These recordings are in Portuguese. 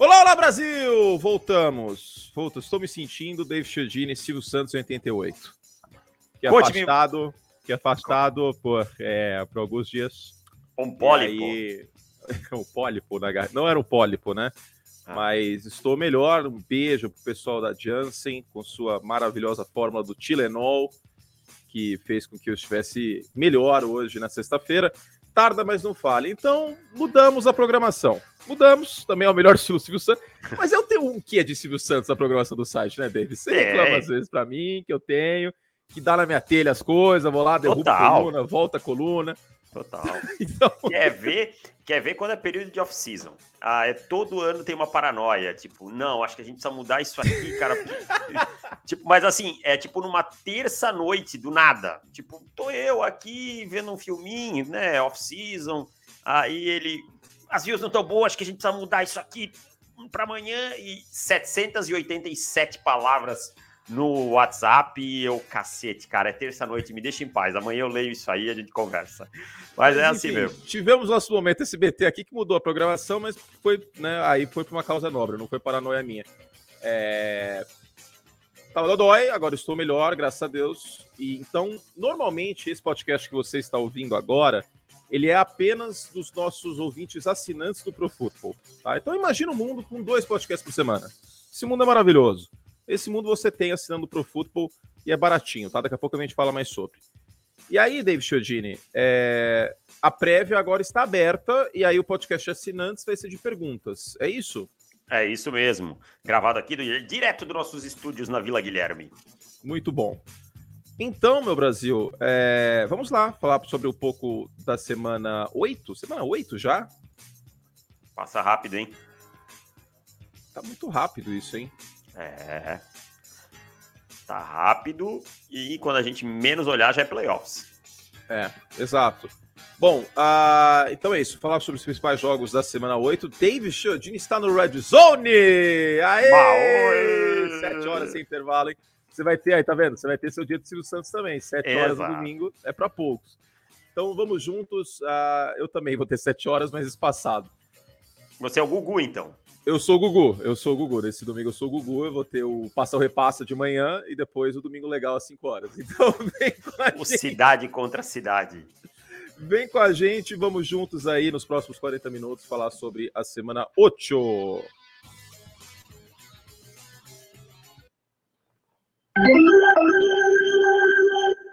Olá, olá Brasil! Voltamos. Volto. Estou me sentindo David Chiodini, Silvio Santos 88. Que é afastado, que é afastado por, é, por alguns dias. Um pólipo. Aí, um pólipo na. Não era um pólipo, né? Ah. Mas estou melhor. Um beijo pro pessoal da Janssen com sua maravilhosa fórmula do Tilenol, que fez com que eu estivesse melhor hoje na sexta-feira tarda, mas não falha. Então, mudamos a programação. Mudamos, também é o melhor estilo Silvio Santos. Mas eu tenho um que é de Silvio Santos na programação do site, né, David? Você é. reclama às vezes pra mim, que eu tenho, que dá na minha telha as coisas, vou lá, derrubo a coluna, volta a coluna. Total. então... Quer ver? Quer ver quando é período de off-season? Ah, é todo ano tem uma paranoia, tipo, não, acho que a gente precisa mudar isso aqui, cara. tipo, mas assim, é tipo numa terça noite do nada. Tipo, tô eu aqui vendo um filminho, né, off-season. Aí ele, as views não tão boas, acho que a gente precisa mudar isso aqui para amanhã e 787 palavras no WhatsApp e eu, cacete, cara, é terça-noite, me deixa em paz. Amanhã eu leio isso aí e a gente conversa. Mas, é assim mesmo. Tivemos nosso momento SBT aqui que mudou a programação, mas foi, né, aí foi por uma causa nobre, não foi paranoia minha. É... Tava dói, agora estou melhor, graças a Deus. E então, normalmente, esse podcast que você está ouvindo agora, ele é apenas dos nossos ouvintes assinantes do Pro Football. Tá? Então imagina um mundo com dois podcasts por semana. Esse mundo é maravilhoso. Esse mundo você tem assinando Pro Football e é baratinho, tá? Daqui a pouco a gente fala mais sobre. E aí, David Chiodini, é... a prévia agora está aberta e aí o podcast assinantes vai ser de perguntas. É isso? É isso mesmo. Gravado aqui do... direto dos nossos estúdios na Vila Guilherme. Muito bom. Então, meu Brasil, é... vamos lá falar sobre um pouco da semana 8? Semana 8 já? Passa rápido, hein? Tá muito rápido isso, hein? É. Tá rápido e quando a gente menos olhar já é playoffs. É, exato. Bom, uh, então é isso. Falar sobre os principais jogos da semana 8. David Chiodini está no Red Zone! Aê! Maoi! Sete horas sem intervalo, hein? Você vai ter aí, tá vendo? Você vai ter seu dia de Silvio Santos também. Sete Exato. horas no domingo é para poucos. Então vamos juntos. Uh, eu também vou ter sete horas, mas espaçado. Você é o Gugu, então. Eu sou o Gugu, eu sou o Gugu. Nesse domingo eu sou o Gugu, eu vou ter o Passa o Repassa de manhã e depois o Domingo Legal às 5 horas. Então vem com a o gente. Cidade contra cidade. Vem com a gente, vamos juntos aí nos próximos 40 minutos falar sobre a semana 8.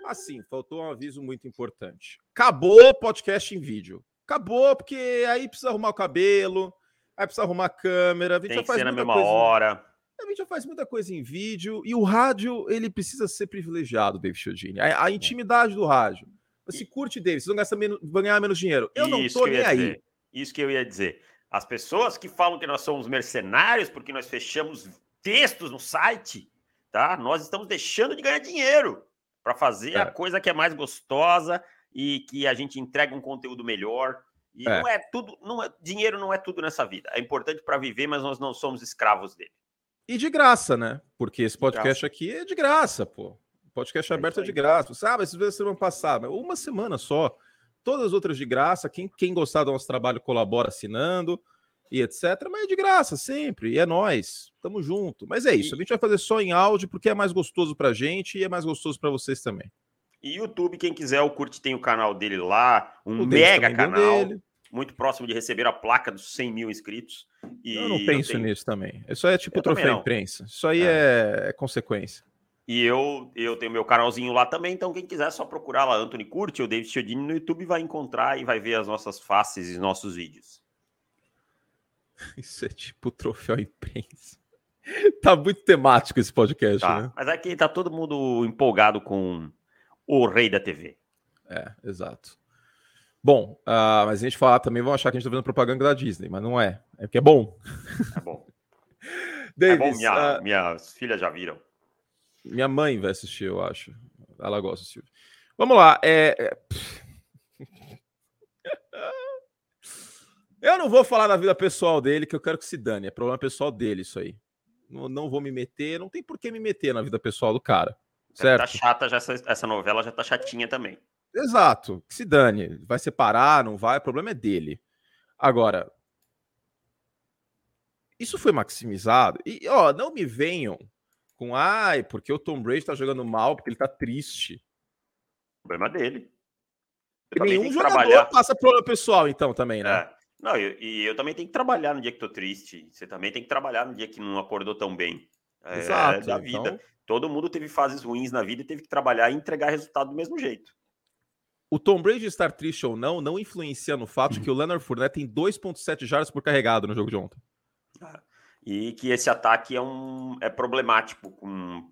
Assim, faltou um aviso muito importante. Acabou o podcast em vídeo. Acabou, porque aí precisa arrumar o cabelo, Aí precisa arrumar câmera. A gente Tem já faz ser na mesma coisa, hora. A gente já faz muita coisa em vídeo. E o rádio, ele precisa ser privilegiado, David Chiodini. A, a intimidade do rádio. Você e... curte dele, vocês vão, gastar menos, vão ganhar menos dinheiro. Eu não tô nem aí. Dizer. Isso que eu ia dizer. As pessoas que falam que nós somos mercenários porque nós fechamos textos no site, tá? Nós estamos deixando de ganhar dinheiro para fazer é. a coisa que é mais gostosa e que a gente entrega um conteúdo melhor e é. não é tudo, não é, dinheiro não é tudo nessa vida. É importante para viver, mas nós não somos escravos dele. E de graça, né? Porque esse podcast aqui é de graça, pô. O podcast é aberto é de graça. Sabe, esses vezes semana passada, uma semana só. Todas as outras de graça. Quem, quem gostar do nosso trabalho colabora assinando e etc. Mas é de graça sempre. E é nós. Tamo junto. Mas é isso. A gente vai fazer só em áudio porque é mais gostoso pra gente e é mais gostoso para vocês também. E YouTube, quem quiser, o Curte tem o canal dele lá, um o mega canal. Muito próximo de receber a placa dos 100 mil inscritos. E eu não penso eu tenho... nisso também. Isso aí é tipo eu troféu imprensa. Isso aí é. é, consequência. E eu, eu tenho meu canalzinho lá também, então quem quiser é só procurar lá Anthony Curti ou David Chiodini no YouTube vai encontrar e vai ver as nossas faces e nossos vídeos. Isso é tipo troféu imprensa. tá muito temático esse podcast, tá, né? Mas aqui tá todo mundo empolgado com o rei da TV. É, exato. Bom, uh, mas a gente falar também vão achar que a gente está fazendo propaganda da Disney, mas não é. É porque é bom. É bom. Davis, é bom, minha, uh, minhas filhas já viram. Minha mãe vai assistir, eu acho. Ela gosta, Silvio. Vamos lá. É... é eu não vou falar da vida pessoal dele, que eu quero que se dane. É problema pessoal dele, isso aí. Não, não vou me meter, não tem por que me meter na vida pessoal do cara. Tá certo? Tá chata já essa, essa novela já tá chatinha também. Exato, que se dane. Vai separar, não vai, o problema é dele. Agora, isso foi maximizado. E, ó, não me venham com, ai, porque o Tom Brady tá jogando mal, porque ele tá triste. Problema dele. Nenhum jogador trabalhar. passa problema pessoal, então, também, né? É. Não, e eu, eu, também tenho que trabalhar no dia que tô triste. Você também tem que trabalhar no dia que não acordou tão bem. É, Exato. Da vida. Então... Todo mundo teve fases ruins na vida e teve que trabalhar e entregar resultado do mesmo jeito. O Tom Brady estar triste ou não, não influencia no fato de que o Leonard Fournette tem 2.7 jardas por carregado no jogo de ontem. Ah, e que esse ataque é, um, é problemático, com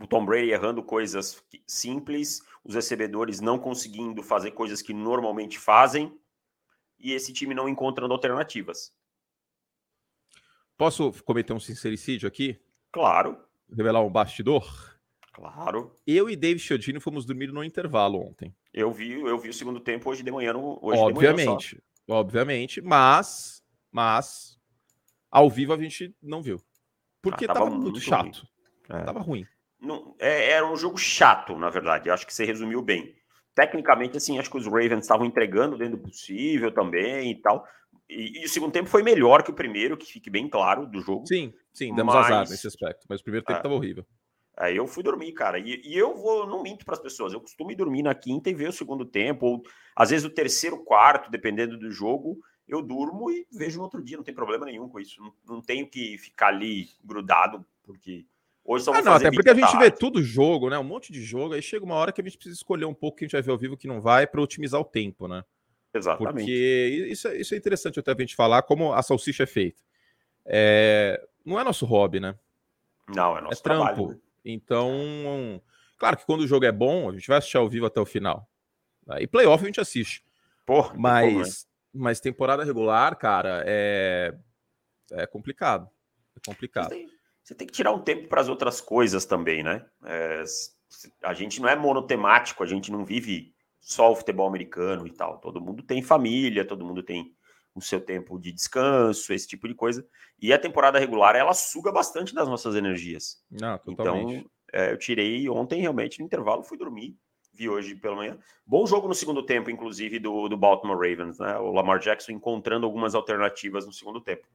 o Tom Brady errando coisas simples, os recebedores não conseguindo fazer coisas que normalmente fazem, e esse time não encontrando alternativas. Posso cometer um sincericídio aqui? Claro. Revelar um bastidor? Claro. Eu e David Chiodini fomos dormir no intervalo ontem. Eu vi, eu vi o segundo tempo hoje de manhã. No, hoje obviamente, manhã obviamente, mas, mas ao vivo a gente não viu. Porque ah, tava, tava, muito, muito chato. Ruim. É. Tava ruim. Não, é, era um jogo chato, na verdade. Eu acho que você resumiu bem. Tecnicamente, assim, acho que os Ravens estavam entregando dentro do possível também e tal. E, e, o segundo tempo foi melhor que o primeiro, que fique bem claro do jogo. Sim, sim, demos mas... azar nesse aspecto. Mas o primeiro tempo estava é. horrível. Aí eu fui dormir, cara. E, e eu vou, não minto para as pessoas. Eu costumo ir dormir na quinta e ver o segundo tempo, ou às vezes o terceiro, quarto, dependendo do jogo. Eu durmo e vejo no outro dia, não tem problema nenhum com isso. Não, não tenho que ficar ali grudado, porque hoje só vou ah, não, até porque a gente vê tudo jogo, né? Um monte de jogo, aí chega uma hora que a gente precisa escolher um pouco que a gente vai ver ao vivo que não vai para otimizar o tempo, né? Exatamente. Porque isso, é, isso é interessante até a gente falar como a salsicha é feita. É, não é nosso hobby, né? Não, é nosso é trampo. Trabalho, né? Então, claro que quando o jogo é bom, a gente vai assistir ao vivo até o final. E playoff a gente assiste. Porra, mas, mas temporada regular, cara, é, é complicado. É complicado. Você tem, você tem que tirar um tempo para as outras coisas também, né? É, a gente não é monotemático, a gente não vive só o futebol americano e tal. Todo mundo tem família, todo mundo tem o seu tempo de descanso, esse tipo de coisa. E a temporada regular, ela suga bastante das nossas energias. Não, totalmente. Então, é, eu tirei ontem realmente no intervalo, fui dormir, vi hoje pela manhã. Bom jogo no segundo tempo, inclusive, do, do Baltimore Ravens, né? O Lamar Jackson encontrando algumas alternativas no segundo tempo.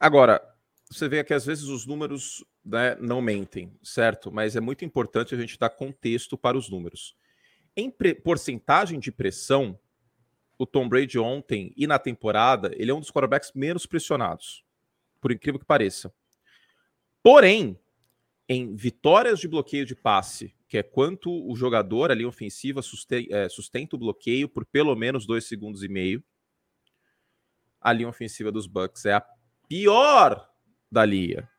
Agora, você vê que às vezes os números né, não mentem, certo? Mas é muito importante a gente dar contexto para os números. Em porcentagem de pressão, o Tom Brady ontem e na temporada, ele é um dos quarterbacks menos pressionados, por incrível que pareça. Porém, em vitórias de bloqueio de passe, que é quanto o jogador ali ofensiva sustenta, é, sustenta o bloqueio por pelo menos dois segundos e meio, a linha ofensiva dos Bucks é a pior da liga.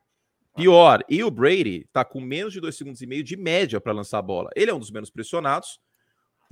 Pior. E o Brady tá com menos de dois segundos e meio de média para lançar a bola. Ele é um dos menos pressionados,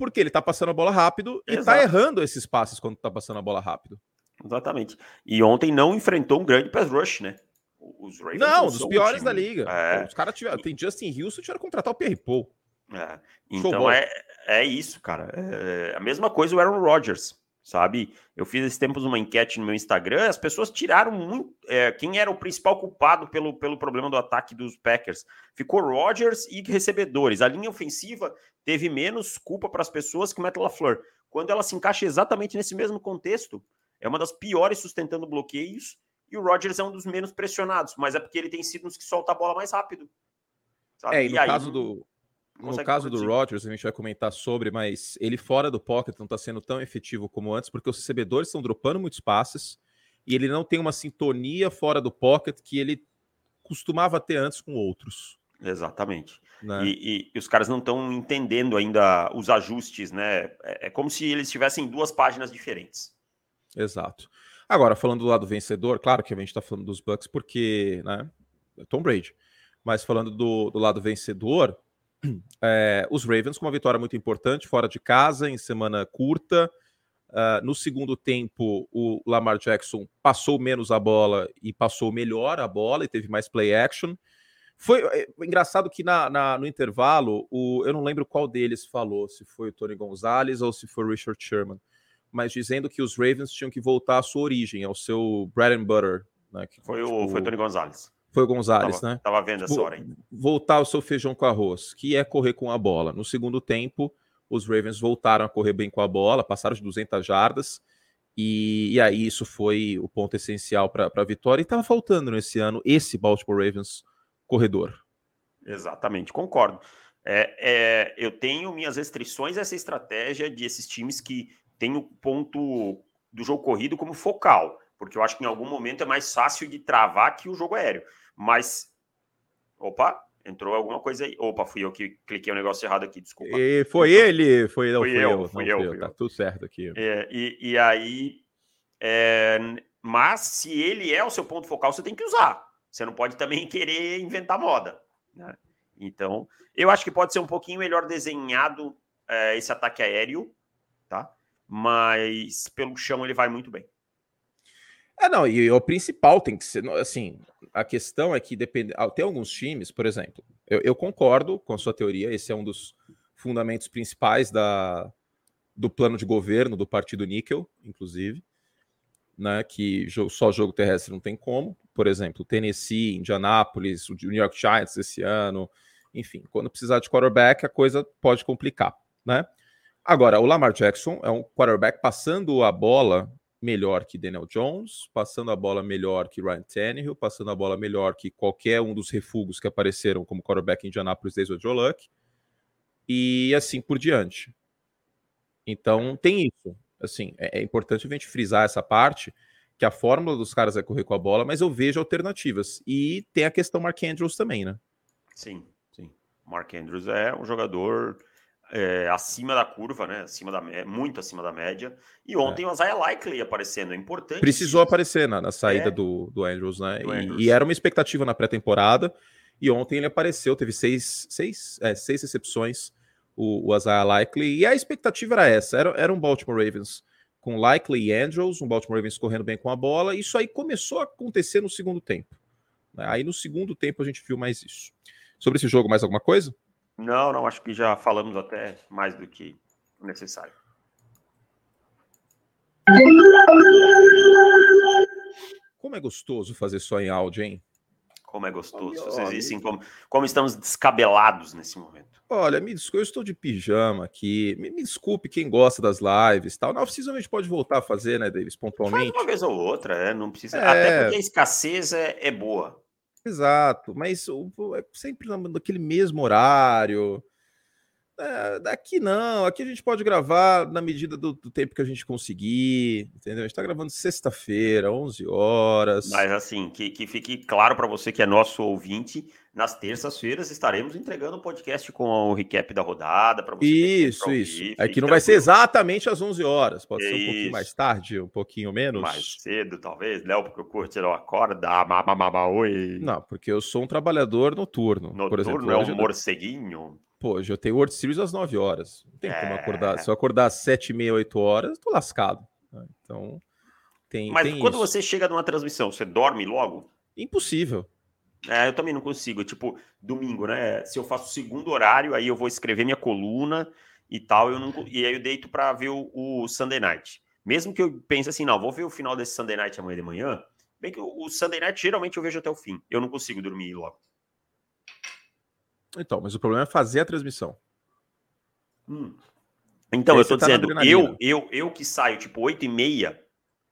porque ele tá passando a bola rápido e tá errando esses passes quando tá passando a bola rápido. Exatamente. E ontem não enfrentou um grande pass rush, né? Os Ravens não, dos piores da liga. É. Os caras tiveram. Tem Justin Houston, tiveram que contratar o Pierre Paul. É. Então é, é isso, cara. É a mesma coisa o Aaron Rodgers sabe? Eu fiz esses tempos uma enquete no meu Instagram, as pessoas tiraram muito é, quem era o principal culpado pelo, pelo problema do ataque dos Packers. Ficou Rodgers e recebedores. A linha ofensiva teve menos culpa para as pessoas que o Matt LaFleur. Quando ela se encaixa exatamente nesse mesmo contexto, é uma das piores sustentando bloqueios e o Rodgers é um dos menos pressionados, mas é porque ele tem sido dos que solta a bola mais rápido. Sabe? É, e no e aí, caso do, no caso do Rodgers, a gente vai comentar sobre, mas ele fora do pocket não está sendo tão efetivo como antes, porque os recebedores estão dropando muitos passes e ele não tem uma sintonia fora do pocket que ele costumava ter antes com outros. Exatamente. Né? E, e, e, os caras não estão entendendo ainda os ajustes, né? É, é, como se eles tivessem duas páginas diferentes. Exato. Agora, falando do lado vencedor, claro que a gente está falando dos Bucks porque, né? É Tom Brady. Mas falando do, do lado vencedor, é, os Ravens com uma vitória muito importante, fora de casa, em semana curta. Uh, no segundo tempo, o Lamar Jackson passou menos a bola e passou melhor a bola e teve mais play action. Foi é, engraçado que na, na, no intervalo, o, eu não lembro qual deles falou, se foi o Tony Gonzalez ou se foi o Richard Sherman, mas dizendo que os Ravens tinham que voltar à sua origem, ao seu bread and butter. Né, que, foi, tipo, o, foi o Tony Gonzalez. Foi o Gonzalez, tava, né? Tava vendo essa hora ainda. Voltar o seu feijão com arroz, que é correr com a bola. No segundo tempo, os Ravens voltaram a correr bem com a bola, passaram de 200 jardas E, e aí isso foi o ponto essencial para a vitória. E estava faltando nesse ano esse Baltimore Ravens corredor. Exatamente, concordo. É, é, eu tenho minhas restrições a essa estratégia de esses times que têm o ponto do jogo corrido como focal, porque eu acho que em algum momento é mais fácil de travar que o jogo aéreo. Mas, opa, entrou alguma coisa aí. Opa, fui eu que cliquei o um negócio errado aqui, desculpa. E foi então, ele, foi, não, fui, eu, eu, fui, não, eu, fui eu, Tá tudo certo aqui. É, e, e aí, é, mas se ele é o seu ponto focal, você tem que usar. Você não pode também querer inventar moda. Né? Então, eu acho que pode ser um pouquinho melhor desenhado é, esse ataque aéreo, tá? Mas pelo chão ele vai muito bem. É, não, e o principal tem que ser, assim, a questão é que depende, ah, tem alguns times, por exemplo, eu, eu, concordo com a sua teoria, esse é um dos fundamentos principais da, do plano de governo do partido Níquel, inclusive, né, que só jogo terrestre não tem como, por exemplo, Tennessee, Indianápolis, o New York Giants esse ano, enfim, quando precisar de quarterback, a coisa pode complicar, né? Agora, o Lamar Jackson é um quarterback passando a bola melhor que Daniel Jones, passando a bola melhor que Ryan Tannehill, passando a bola melhor que qualquer um dos refugos que apareceram como quarterback em Indianapolis desde o Joe Luck, e assim por diante. Então, tem isso. Assim, é, é importante a gente frisar essa parte, que a fórmula dos caras é correr com a bola, mas eu vejo alternativas. E tem a questão Mark Andrews também, né? Sim, sim. Mark Andrews é um jogador é, acima da curva, né? Acima da muito acima da média. E ontem é. o Isaiah Likely aparecendo, é importante. Precisou isso. aparecer na, na saída é. do, do Andrews, né? Do e, Andrews. e, era uma expectativa na pré-temporada. E ontem ele apareceu, teve seis, seis, é, seis recepções, o, o Isaiah Likely. E a expectativa era essa: era, era um Baltimore Ravens com Likely e Andrews, um Baltimore Ravens correndo bem com a bola. Isso aí começou a acontecer no segundo tempo. Né? Aí no segundo tempo a gente viu mais isso. Sobre esse jogo, mais alguma coisa? Não, não, acho que já falamos até mais do que necessário. Como é gostoso fazer só em áudio, hein? Como é gostoso. Vocês dizem como, como estamos descabelados nesse momento. Olha, me desculpe, eu estou de pijama aqui. Me, me desculpe quem gosta das lives tal. Na oficina a gente pode voltar a fazer, né, Davis, pontualmente. Faz uma vez ou outra, é, não precisa. É... Até porque a escassez é, é boa. Exato, mas é sempre naquele mesmo horário. É, daqui não, aqui a gente pode gravar na medida do, do tempo que a gente conseguir, entendeu? A gente tá gravando sexta-feira, 11 horas. Mas assim, que, que fique claro para você que é nosso ouvinte, nas terças-feiras estaremos entregando o um podcast com o recap da rodada para você. Isso, isso. É que não vai ser exatamente às 11 horas, pode ser um pouquinho mais tarde, um pouquinho menos. Mais cedo, talvez, Léo, porque eu curto não acorda, mamamama, oi. Não, porque eu sou um trabalhador noturno. Noturno por exemplo, é um morceguinho. Pô, hoje eu tenho World Series às 9 horas. Não tem é... como acordar. Se eu acordar às 7 e meia, 8 horas, tô lascado. Né? Então, tem. Mas tem quando isso. você chega numa transmissão, você dorme logo? Impossível. É, eu também não consigo. Tipo, domingo, né? Se eu faço o segundo horário, aí eu vou escrever minha coluna e tal. Eu não, e aí eu deito para ver o, o, Sunday Night. Mesmo que eu pense assim, não, vou ver o final desse Sunday Night amanhã de manhã. Bem que o, o Sunday Night geralmente eu vejo até o fim. Eu não consigo dormir logo. Então, mas o problema é fazer a transmissão. Hum. Então, eu tô tá dizendo, eu, eu, eu que saio tipo 8 e meia,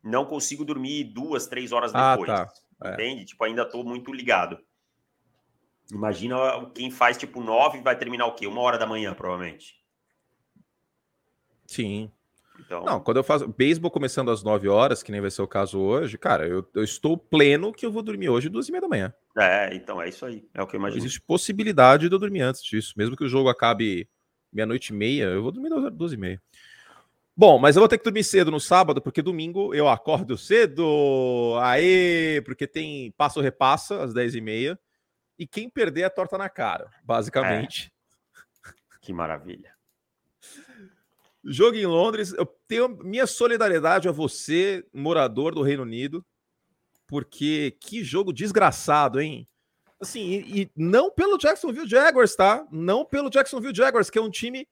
não consigo dormir duas, três horas ah, depois. Ah, tá. É. Entende? Tipo, ainda tô muito ligado. Imagina quem faz tipo 9 vai terminar o quê? Uma hora da manhã, provavelmente. Sim. Então... Não, quando eu faço beisebol começando às 9 horas, que nem vai ser o caso hoje, cara, eu, eu estou pleno que eu vou dormir hoje duas e meia da manhã. É, então é isso aí. É o que eu imagino. Existe possibilidade de eu dormir antes disso. Mesmo que o jogo acabe meia-noite e meia, eu vou dormir duas e meia. Bom, mas eu vou ter que dormir cedo no sábado, porque domingo eu acordo cedo. Aê! Porque tem passo repassa às 10 e meia. E quem perder é torta na cara, basicamente. É. Que maravilha. Jogo em Londres. Eu tenho minha solidariedade a você, morador do Reino Unido, porque que jogo desgraçado, hein? Assim, e, e, não pelo Jacksonville Jaguars, tá? Não pelo Jacksonville Jaguars, que é um time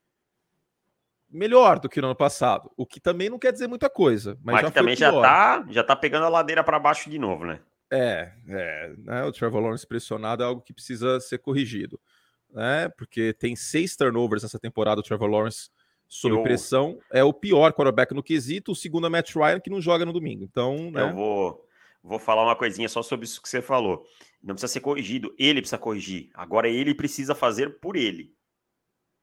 melhor do que no ano passado. O que também não quer dizer muita coisa. Mas, mas já também já tá, já tá pegando a ladeira para baixo de novo, né? É, é né? o Trevor Lawrence pressionado é algo que precisa ser corrigido, né? Porque tem seis turnovers nessa temporada, o Trevor Lawrence sob eu... pressão, é o pior quarterback no quesito. O segundo é Matt Ryan, que não joga no domingo. Então, né? Eu vou, vou falar uma coisinha só sobre isso que você falou. Não precisa ser corrigido, ele precisa corrigir. Agora ele precisa fazer por ele.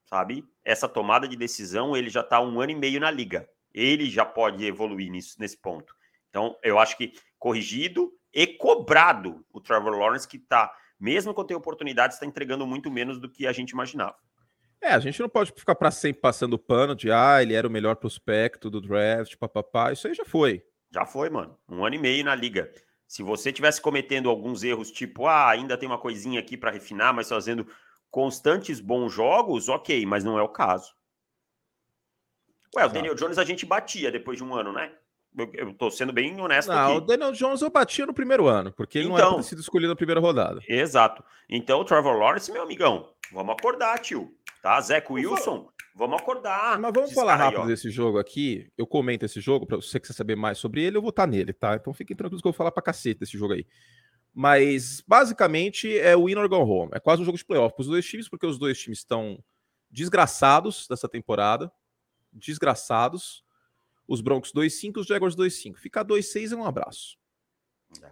Sabe? Essa tomada de decisão, ele já está um ano e meio na liga. Ele já pode evoluir nisso, nesse ponto. Então, eu acho que corrigido e cobrado o Trevor Lawrence, que está, mesmo quando tem oportunidade, está entregando muito menos do que a gente imaginava. É, a gente não pode ficar para sempre passando pano de ah, ele era o melhor prospecto do draft, papapá. Isso aí já foi. Já foi, mano. Um ano e meio na liga. Se você tivesse cometendo alguns erros, tipo, ah, ainda tem uma coisinha aqui para refinar, mas fazendo constantes bons jogos, ok, mas não é o caso. Ué, Exato. o Daniel Jones a gente batia depois de um ano, né? Eu, eu tô sendo bem honesto não, aqui. o Daniel Jones eu batia no primeiro ano, porque ele então, não era sido escolhido na primeira rodada. Exato. Então, o Trevor Lawrence, meu amigão, vamos acordar, tio. Tá? Zach Wilson, vamos acordar. Mas vamos falar rápido aí, desse jogo aqui. Eu comento esse jogo, para você que quiser saber mais sobre ele, eu vou estar tá nele, tá? Então fiquem tranquilos que eu vou falar pra cacete desse jogo aí. Mas basicamente é o Winner Go Home. É quase um jogo de playoff para os dois times, porque os dois times estão desgraçados dessa temporada. Desgraçados. Os Broncos 2-5, os Jaguars 2-5. Ficar 2-6 é um abraço. É.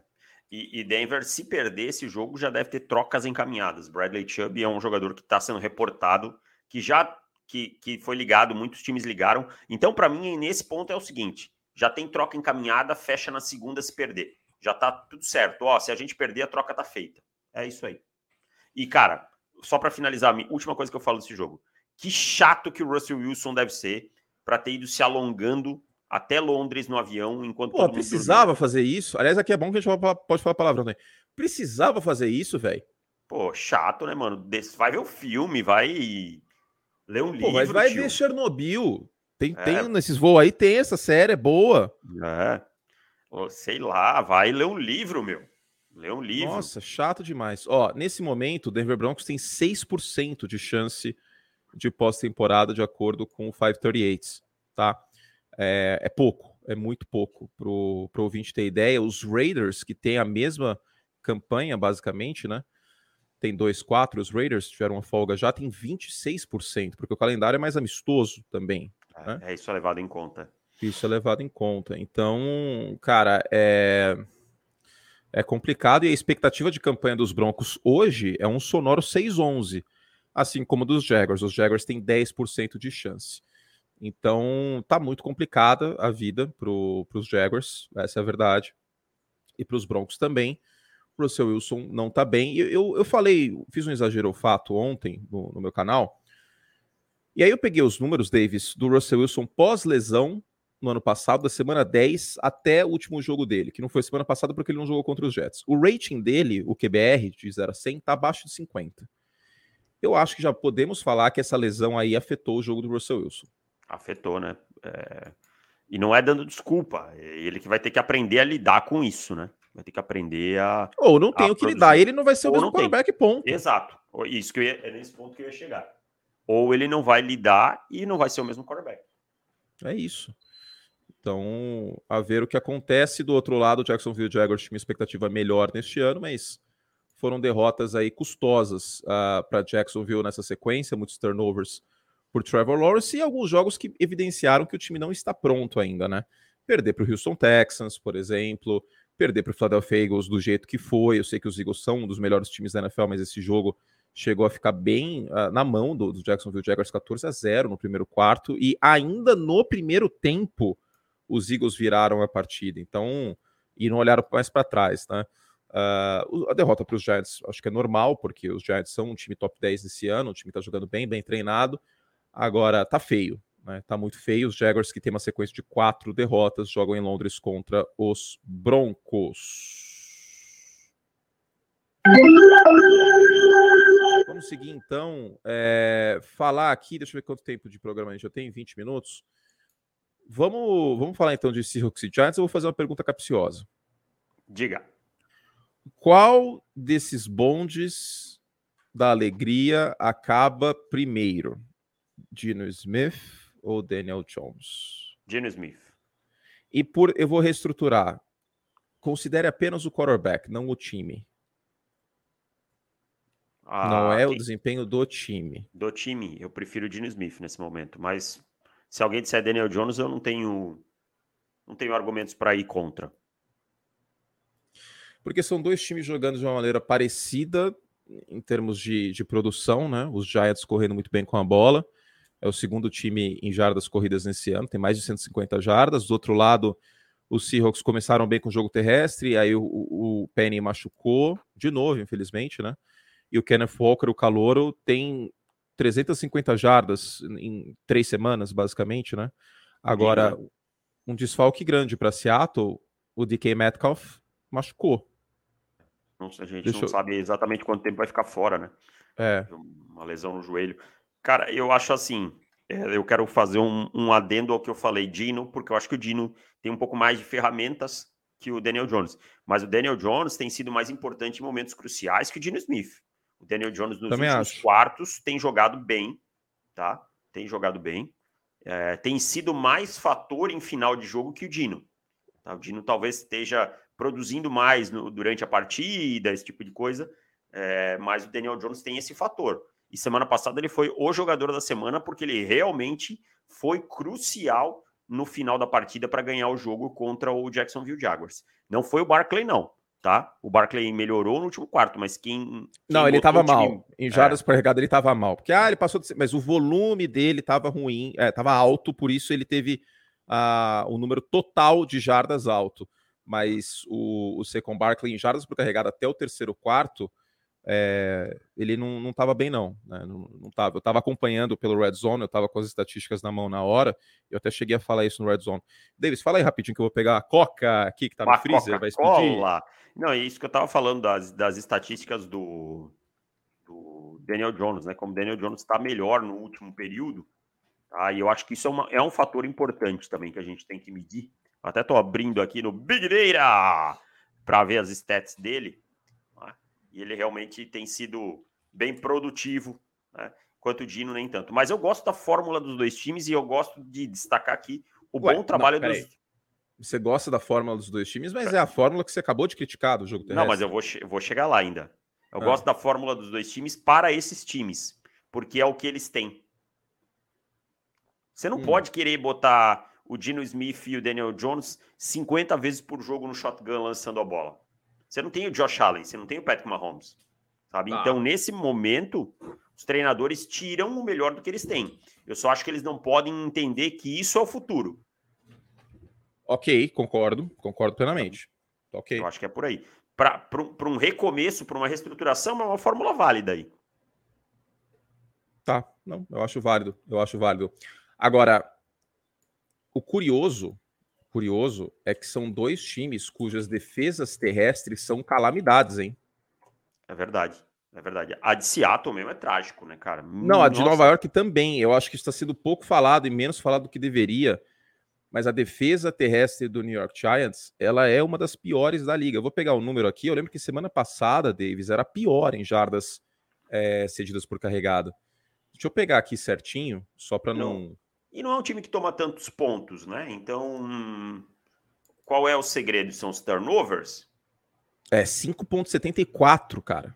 E, Denver, se perder esse jogo, já deve ter trocas encaminhadas. Bradley Chubb é um jogador que está sendo reportado, que já que, que foi ligado, muitos times ligaram. Então, para mim, nesse ponto é o seguinte: já tem troca encaminhada, fecha na segunda se perder. Já tá tudo certo. Ó, se a gente perder, a troca tá feita. É isso aí. E, cara, só para finalizar, a última coisa que eu falo desse jogo. Que chato que o Russell Wilson deve ser para ter ido se alongando até Londres no avião, enquanto Pô, precisava dormia. fazer isso. Aliás, aqui é bom que a gente pode falar palavrão também. Precisava fazer isso, velho. Pô, chato, né, mano? Vai ver o filme, vai ler um Pô, livro. Mas vai tio. ver Chernobyl. Tem, é. tem nesses voos aí, tem essa série, é boa. É. Sei lá, vai ler um livro, meu. Lê um livro. Nossa, chato demais. Ó, nesse momento, o Denver Broncos tem 6% de chance de pós-temporada, de acordo com o 538, tá? é, é pouco, é muito pouco para o ouvinte ter ideia. Os Raiders, que tem a mesma campanha, basicamente, né? Tem 2-4, os Raiders tiveram uma folga já, tem 26%, porque o calendário é mais amistoso também. É, né? é isso é levado em conta. Isso é levado em conta. Então, cara, é é complicado e a expectativa de campanha dos Broncos hoje é um sonoro 6-11, assim como dos Jaguars. Os Jaguars têm 10% de chance. Então tá muito complicada a vida para os Jaguars, essa é a verdade. E para os Broncos também. O Russell Wilson não tá bem. Eu, eu, eu falei, fiz um exagero fato ontem no, no, meu canal. E aí eu peguei os números, Davis, do Russell Wilson pós-lesão no ano passado, da semana 10 até o último jogo dele, que não foi semana passada porque ele não jogou contra os Jets. O rating dele, o QBR, de 0 a 100, tá abaixo de 50. Eu acho que já podemos falar que essa lesão aí afetou o jogo do Russell Wilson afetou, né? É... E não é dando desculpa, é ele que vai ter que aprender a lidar com isso, né? Vai ter que aprender a. Ou não tem o que lidar, ele não vai ser o Ou mesmo quarterback, ponto. Exato. Isso que ia, é nesse ponto que eu ia chegar. Ou ele não vai lidar e não vai ser o mesmo quarterback. É isso. Então, a ver o que acontece. Do outro lado, o Jacksonville Jaguars tinha uma expectativa melhor neste ano, mas foram derrotas aí custosas uh, ah, para Jacksonville nessa sequência, muitos turnovers por Trevor Lawrence e alguns jogos que evidenciaram que o time não está pronto ainda, né? Perder para o Houston Texans, por exemplo, perder para o Philadelphia Eagles do jeito que foi. Eu sei que os Eagles são um dos melhores times da NFL, mas esse jogo chegou a ficar bem uh, na mão do, do, Jacksonville Jaguars 14 a 0 no primeiro quarto e ainda no primeiro tempo os Eagles viraram a partida. Então, e não olharam mais para trás, né? Uh, a derrota para os Giants acho que é normal, porque os Giants são um time top 10 desse ano, o time está jogando bem, bem treinado, Agora, tá feio, né? Tá muito feio. Os Jaguars, que tem uma sequência de quatro derrotas, jogam em Londres contra os Broncos. Vamos seguir então. É, falar aqui, deixa eu ver quanto tempo de programa a gente já tem, 20 minutos. Vamos, vamos falar então de Seahawks e Giants. Eu vou fazer uma pergunta capciosa. Diga. Qual desses bondes da alegria acaba primeiro? Dino Smith ou Daniel Jones? Dino Smith. E por eu vou reestruturar. Considere apenas o quarterback, não o time. Ah, não é o desempenho do time. Do time, eu prefiro o Dino Smith nesse momento, mas se alguém disser Daniel Jones, eu não tenho não tenho argumentos para ir contra. Porque são dois times jogando de uma maneira parecida em termos de, de produção, né? Os Giants correndo muito bem com a bola. É o segundo time em jardas corridas nesse ano, tem mais de 150 jardas. Do outro lado, os Seahawks começaram bem com o jogo terrestre, aí o, o, Penny machucou, de novo, infelizmente, né? E o Kenneth Walker, o calouro, tem 350 jardas em três semanas, basicamente, né? Agora, um desfalque grande para Seattle, o DK Metcalf machucou. Não, a gente Deixa não eu... sabe exatamente quanto tempo vai ficar fora, né? É. Uma lesão no joelho. Cara, eu acho assim. É, eu quero fazer um, um, adendo ao que eu falei, Dino, porque eu acho que o Dino tem um pouco mais de ferramentas que o Daniel Jones. Mas o Daniel Jones tem sido mais importante em momentos cruciais que o Dino Smith. O Daniel Jones nos Também últimos acho. quartos tem jogado bem, tá? Tem jogado bem. É, tem sido mais fator em final de jogo que o Dino. Tá? O Dino talvez esteja produzindo mais no, durante a partida, esse tipo de coisa, é, mas o Daniel Jones tem esse fator. E semana passada ele foi o jogador da semana porque ele realmente foi crucial no final da partida para ganhar o jogo contra o Jacksonville Jaguars. Não foi o Barkley, não, tá? O Barkley melhorou no último quarto, mas quem. quem não, ele estava mal. Em jardas é. por regada ele estava mal. Porque, ah, ele passou. De... Mas o volume dele estava ruim, estava é, alto, por isso ele teve uh, o número total de jardas alto. Mas o, o Secon Barkley em jardas por carregada até o terceiro quarto é, ele não, não tava bem, não, né? não, não tava. Eu estava acompanhando pelo Red Zone, eu estava com as estatísticas na mão na hora, eu até cheguei a falar isso no Red Zone. Davis, fala aí rapidinho que eu vou pegar a coca aqui que está no freezer, vai explodir. Não, é isso que eu estava falando das, das estatísticas do, do Daniel Jones, né? Como Daniel Jones está melhor no último período, tá? E eu acho que isso é, uma, é um fator importante também que a gente tem que medir. Até estou abrindo aqui no Big Data para ver as stats dele e ele realmente tem sido bem produtivo, né? Quanto o Dino, nem tanto. Mas eu gosto da fórmula dos dois times e eu gosto de destacar aqui o Ué, bom trabalho não, dos. Você gosta da fórmula dos dois times, mas é a fórmula que você acabou de criticar do jogo terrestre. Não, mas eu vou, eu vou chegar lá ainda. Eu ah. gosto da fórmula dos dois times para esses times, porque é o que eles têm. Você não hum. pode querer botar o Dino Smith e o Daniel Jones 50 vezes por jogo no shotgun lançando a bola. Você não tem o Josh Allen, você não tem o Patrick Mahomes, sabe? Tá. Então, nesse momento, os treinadores tiram o melhor do que eles têm. Eu só acho que eles não podem entender que isso é o futuro. Ok, concordo, concordo plenamente. Ok. Eu acho que é por aí. Para um recomeço, para uma reestruturação, é uma fórmula válida aí. Tá, não, eu acho válido, eu acho válido. Agora, o curioso curioso é que são dois times cujas defesas terrestres são calamidades, hein? É verdade. É verdade. A de Seattle mesmo é trágico, né, cara? Não, Nossa. a de Nova York também. Eu acho que está sendo pouco falado e menos falado do que deveria. Mas a defesa terrestre do New York Giants, ela é uma das piores da liga. Eu vou pegar o um número aqui. Eu lembro que semana passada, Davis, era pior em jardas é, cedidas por carregado. Deixa eu pegar aqui certinho, só para não. não e não é um time que toma tantos pontos, né? Então, qual é o segredo? São os turnovers? É 5,74, cara.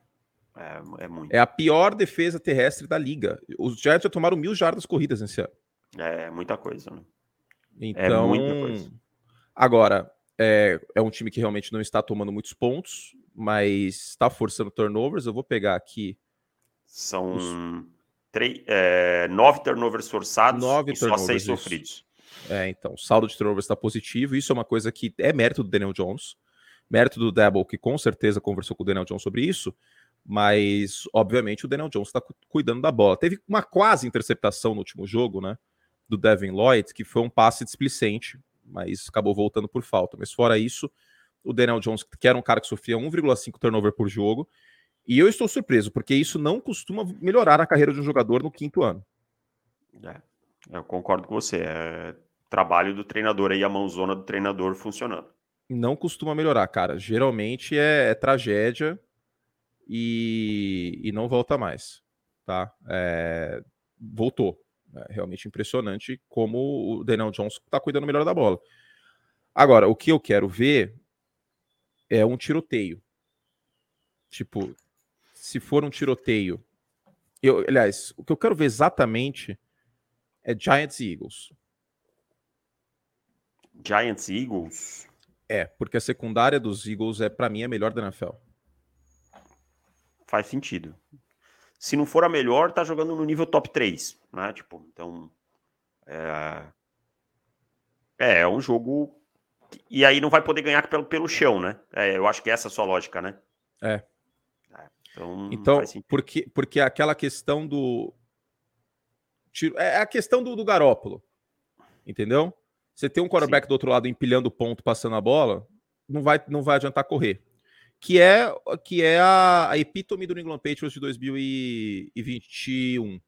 É, é, muito. É a pior defesa terrestre da liga. Os Giants já tomaram mil jardas corridas nesse ano. É muita coisa, né? Então, é muita coisa. Agora, é, é um time que realmente não está tomando muitos pontos, mas está forçando turnovers. Eu vou pegar aqui. São os três, é, nove turnovers forçados nove e turnovers, só seis isso. sofridos. É, então, o saldo de turnovers está positivo. Isso é uma coisa que é mérito do Daniel Jones, mérito do Debo, que com certeza conversou com o Daniel Jones sobre isso. Mas, obviamente, o Daniel Jones está cuidando da bola. Teve uma quase interceptação no último jogo, né? Do Devin Lloyd, que foi um passe displicente, mas acabou voltando por falta. Mas fora isso, o Daniel Jones, que era um cara que sofria 1,5 turnover por jogo, e eu estou surpreso, porque isso não costuma melhorar a carreira de um jogador no quinto ano. É, eu concordo com você. É trabalho do treinador aí, a mãozona do treinador funcionando. Não costuma melhorar, cara. Geralmente é, é tragédia e, e, não volta mais. Tá? É, voltou. É realmente impressionante como o Daniel Jones está cuidando melhor da bola. Agora, o que eu quero ver é um tiroteio. Tipo, se for um tiroteio. Eu, aliás, o que eu quero ver exatamente é Giants e Eagles. Giants Eagles? É, porque a secundária dos Eagles é para mim a melhor da NFL. Faz sentido. Se não for a melhor, tá jogando no nível top 3, né? Tipo, então é, é, é um jogo e aí não vai poder ganhar pelo, pelo chão, né? É, eu acho que essa é a sua lógica, né? É. é então, então porque, porque aquela questão do. É a questão do, do Garópolo. Entendeu? Você tem um quarterback Sim. do outro lado empilhando ponto, passando a bola, não vai, não vai adiantar correr. Que é, que é a, a epítome do New England Patriots de 2021.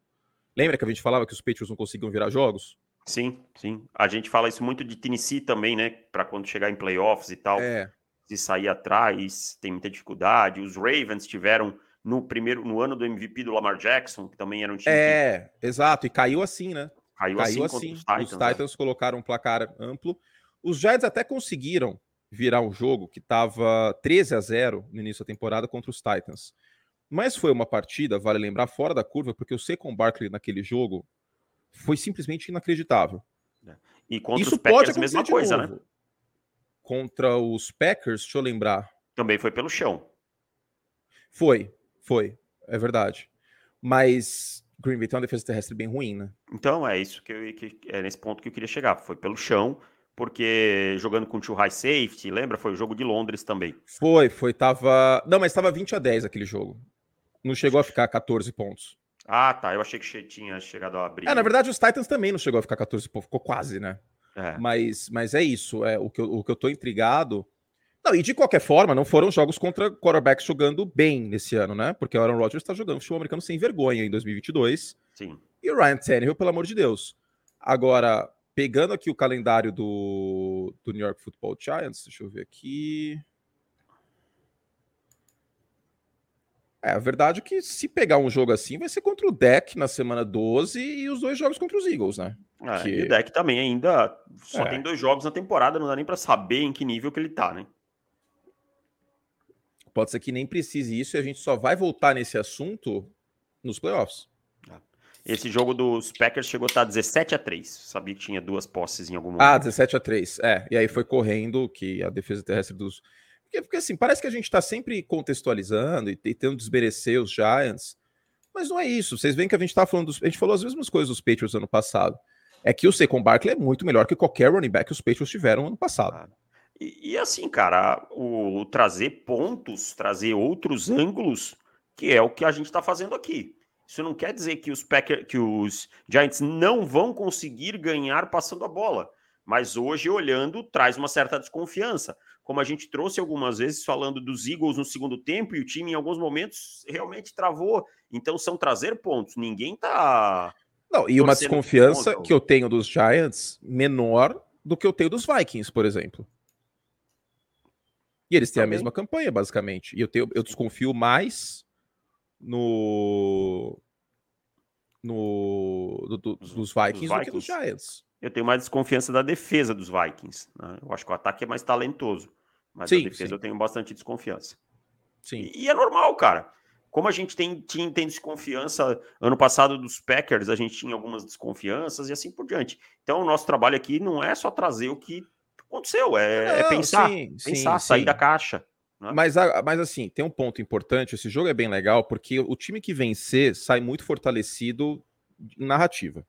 Lembra que a gente falava que os Patriots não conseguiam virar jogos? Sim, sim. A gente fala isso muito de Tennessee também, né? Para quando chegar em playoffs e tal. É. De sair atrás, tem muita dificuldade. Os Ravens tiveram no primeiro, no ano do MVP do Lamar Jackson, que também era um time. É, que... exato. E caiu assim, né? Caiu, caiu assim. assim. Os Titans, os Titans né? colocaram um placar amplo. Os Giants até conseguiram virar um jogo que estava 13 a 0 no início da temporada contra os Titans. Mas foi uma partida, vale lembrar, fora da curva, porque o Saquon Barkley naquele jogo foi simplesmente inacreditável. É. E contra Isso os Packers, pode a mesma coisa, né? Contra os Packers, deixa eu lembrar. Também foi pelo chão. Foi, foi, é verdade. Mas Green Bay tem uma defesa terrestre bem ruim, né? Então, é isso que, eu, que é nesse ponto que eu queria chegar. Foi pelo chão, porque jogando com o high safety, lembra? Foi o jogo de Londres também. Foi, foi, tava. Não, mas estava 20 a 10 aquele jogo. Não chegou a ficar 14 pontos. Ah, tá. Eu achei que tinha chegado a abrir. É, na verdade, os Titans também não chegou a ficar 14 pontos, ficou quase, né? É. Mas, mas é isso. É, o, que eu, o que eu tô intrigado. Não, e de qualquer forma, não foram jogos contra quarterbacks jogando bem nesse ano, né? Porque o Aaron Rodgers está jogando futebol americano sem vergonha em 2022. Sim. E o Ryan Tannehill, pelo amor de Deus. Agora, pegando aqui o calendário do, do New York Football Giants, deixa eu ver aqui. É, a verdade é que se pegar um jogo assim, vai ser contra o Deck na semana 12 e os dois jogos contra os Eagles, né? É, que... E o Deck também ainda só é. tem dois jogos na temporada, não dá nem para saber em que nível que ele tá, né? Pode ser que nem precise isso e a gente só vai voltar nesse assunto nos playoffs. É. Esse jogo dos Packers chegou a estar 17 a 3. Sabia que tinha duas posses em algum momento. Ah, 17 a 3. É, e aí foi correndo que a defesa terrestre dos porque, porque assim, parece que a gente está sempre contextualizando e, tentando desmerecer os Giants, mas não é isso. Vocês veem que a gente está falando dos, A gente falou as mesmas coisas dos Patriots ano passado. É que o Saquon Barkley é muito melhor que qualquer running back que os Patriots tiveram ano passado. E, e assim, cara, o, o, trazer pontos, trazer outros ângulos, que é o que a gente está fazendo aqui. Isso não quer dizer que os, Packer, que os Giants não vão conseguir ganhar passando a bola. Mas hoje, olhando, traz uma certa desconfiança como a gente trouxe algumas vezes falando dos Eagles no segundo tempo e o time em alguns momentos realmente travou. Então são trazer pontos. Ninguém tá Não, e uma desconfiança que eu tenho dos Giants menor do que eu tenho dos Vikings, por exemplo. E eles têm Também. a mesma campanha, basicamente. E eu, tenho, eu desconfio mais no. no do, do, dos, Vikings dos, Vikings do que dos Giants. Eu tenho mais desconfiança da defesa dos Vikings. Né? Eu acho que o ataque é mais talentoso. Mas sim, a defesa sim. eu tenho bastante desconfiança. Sim. E, e, é normal, cara. Como a gente tem, tinha, tem desconfiança, ano passado dos Packers, a gente tinha algumas desconfianças e assim por diante. Então, o nosso trabalho aqui não é só trazer o que aconteceu, é, é pensar, sim, pensar, sair da caixa. Né? Mas, mas assim, tem um ponto importante: esse jogo é bem legal, porque o time que vencer sai muito fortalecido narrativa.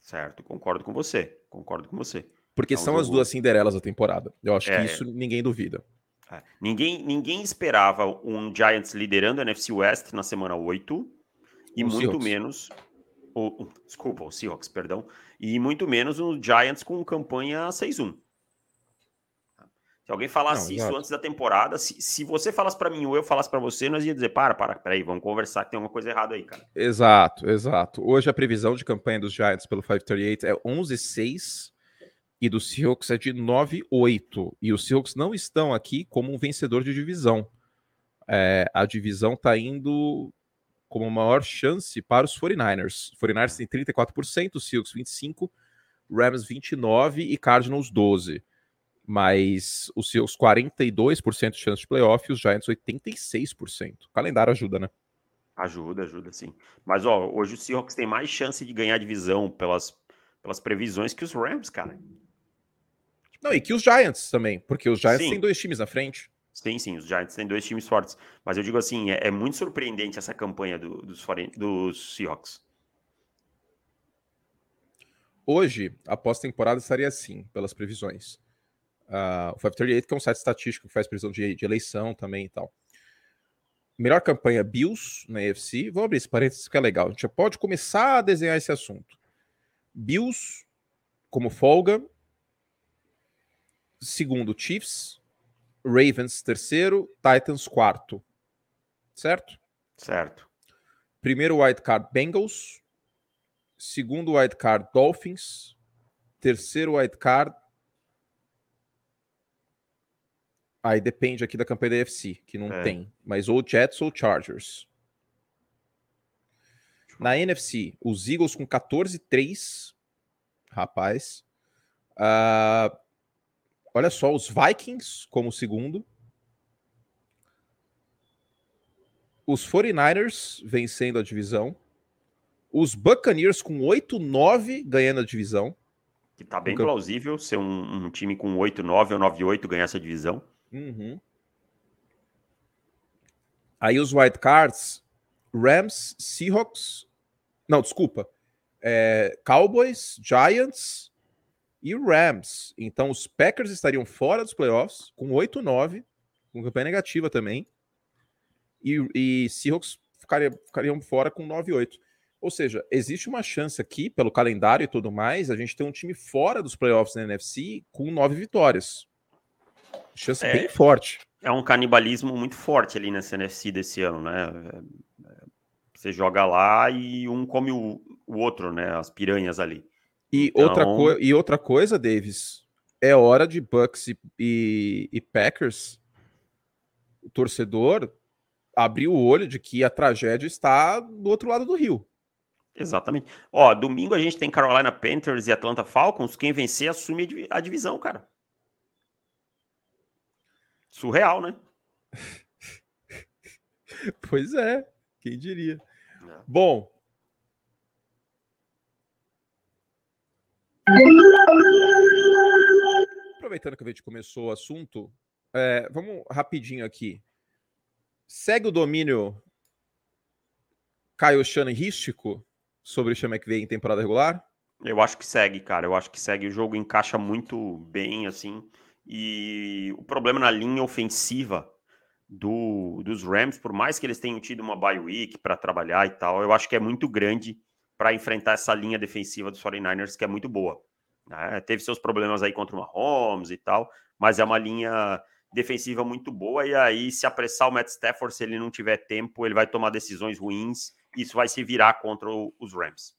Certo, concordo com você. Concordo com você. Porque é um são jogo... as duas Cinderelas da temporada. Eu acho é, que isso ninguém duvida. É. Ninguém, ninguém esperava um Giants liderando a NFC West na semana 8 e o muito Seahawks. menos. O, desculpa, o Seahawks, perdão. E muito menos o Giants com campanha 6-1. Se alguém falasse Não, isso antes da temporada, se, se você falasse para mim ou eu falasse para você, nós ia dizer: para, para, peraí, vamos conversar que tem alguma coisa errada aí, cara. Exato, exato. Hoje a previsão de campanha dos Giants pelo 538 é 11-6 e do Seahawks é de 9-8. E os Seahawks não estão aqui como um vencedor de divisão. É, a divisão está indo como maior chance para os 49ers. 49ers tem 34%, Seahawks 25%, Rams 29% e Cardinals 12%. Mas os Seahawks 42% de chance de playoff e os Giants 86%. O calendário ajuda, né? Ajuda, ajuda, sim. Mas ó, hoje o Seahawks tem mais chance de ganhar a divisão pelas pelas previsões que os Rams, cara. Não, e que os Giants também, porque os Giants sim. têm dois times na frente. Sim, sim, os Giants têm dois times fortes. Mas eu digo assim, é, é muito surpreendente essa campanha do, dos, dos Seahawks. Hoje, a pós-temporada estaria assim, pelas previsões. Uh, o 538, que é um site estatístico que faz previsão de, de eleição também e tal. Melhor campanha Bills na EFC. Vou abrir esse parênteses que é legal. A gente já pode começar a desenhar esse assunto. Bills como folga. Segundo, Chiefs. Ravens, terceiro. Titans, quarto. Certo? Certo. Primeiro wildcard Bengals. Segundo wildcard Dolphins. Terceiro wildcard Aí depende aqui da campanha da UFC, que não é. tem. Mas ou Jets ou Chargers. Na NFC, os Eagles com 14-3. Rapaz. Uh, olha só, os Vikings como segundo. Os 49ers vencendo a divisão. Os Buccaneers com 8-9 ganhando a divisão. Que tá bem plausível ser um, um time com 8-9 ou 9-8 ganhar essa divisão. Uhum. Aí os white cards, Rams, Seahawks, não, desculpa, é, Cowboys, Giants e Rams. Então os Packers estariam fora dos playoffs com 8-9, com campanha negativa também. E, e Seahawks ficaria, ficariam fora com 9-8. Ou seja, existe uma chance aqui, pelo calendário e tudo mais, a gente ter um time fora dos playoffs na NFC com nove vitórias. Chance é, bem forte. É um canibalismo muito forte ali nessa NFC desse ano, né? Você joga lá e um come o, o outro, né? As piranhas ali. E, então... outra e outra coisa, Davis, é hora de Bucks e, e, e Packers, o torcedor abrir o olho de que a tragédia está do outro lado do rio. Exatamente. Ó, domingo a gente tem Carolina Panthers e Atlanta Falcons. Quem vencer assume a divisão, cara. Surreal, né? pois é, quem diria. É. Bom. Aproveitando que a gente começou o assunto, é, vamos rapidinho aqui. Segue o domínio Caio Rístico sobre o Sean McVay em temporada regular? Eu acho que segue, cara. Eu acho que segue. O jogo encaixa muito bem, assim. E o problema na linha ofensiva do, dos Rams, por mais que eles tenham tido uma bye week para trabalhar e tal, eu acho que é muito grande para enfrentar essa linha defensiva dos 49ers, que é muito boa. Né? Teve seus problemas aí contra o Mahomes e tal, mas é uma linha defensiva muito boa. E aí, se apressar o Matt Stafford, se ele não tiver tempo, ele vai tomar decisões ruins. Isso vai se virar contra os Rams.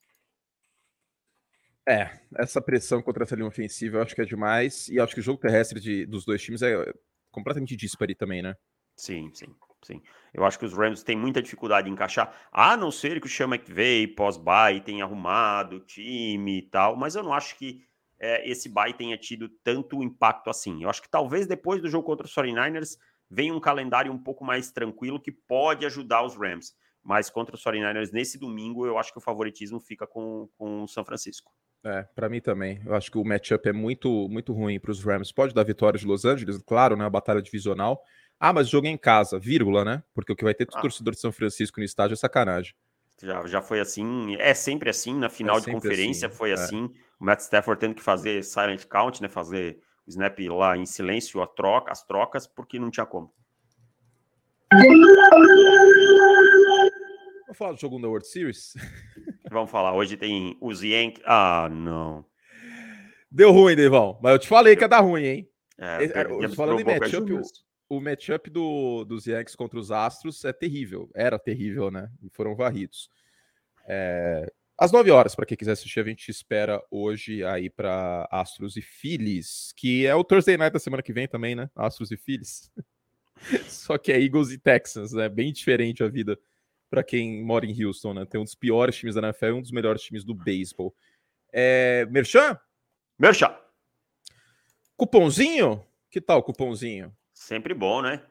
É, essa pressão contra essa linha ofensiva eu acho que é demais. E acho que o jogo terrestre de, dos dois times é completamente dispare também, né? Sim, sim, sim. Eu acho que os Rams têm muita dificuldade em encaixar, a não ser que o Sean McVay, pós-bye, tenha arrumado o time e tal, mas eu não acho que é, esse bye tenha tido tanto impacto assim. Eu acho que talvez depois do jogo contra os 49ers venha um calendário um pouco mais tranquilo que pode ajudar os Rams. Mas contra os 49ers nesse domingo, eu acho que o favoritismo fica com, com o São Francisco. É, para mim também. Eu acho que o matchup é muito, muito ruim para os Rams. Pode dar vitória de Los Angeles, claro, né? A batalha divisional. Ah, mas jogo em casa, vírgula, né? Porque o que vai ter ah. torcedor de São Francisco no estádio é sacanagem. Já, já foi assim, é sempre assim, na final é de conferência assim, foi é. assim. O Matt Stafford tendo que fazer silent count, né? Fazer o snap lá em silêncio, a troca, as trocas, porque não tinha como. Vamos falar do jogo da World Series? Vamos falar. Hoje tem os Yankees. Ah, não. Deu ruim, Devão. Mas eu te falei que ia dar ruim, hein? É, é falando em matchup, o, o matchup do, dos Yankees contra os Astros é terrível. Era terrível, né? E foram varridos. É, às 9 horas, para quem quiser assistir, a gente espera hoje aí para Astros e Phillies, que é o Thursday Night da semana que vem também, né? Astros e Phillies. Só que é Eagles e Texans, né? Bem diferente a vida para quem mora em Houston, né? Tem um dos piores times da NFL e um dos melhores times do beisebol. É, Merchan? Merchan. Cupomzinho? Que tal o cupomzinho? Sempre bom, né?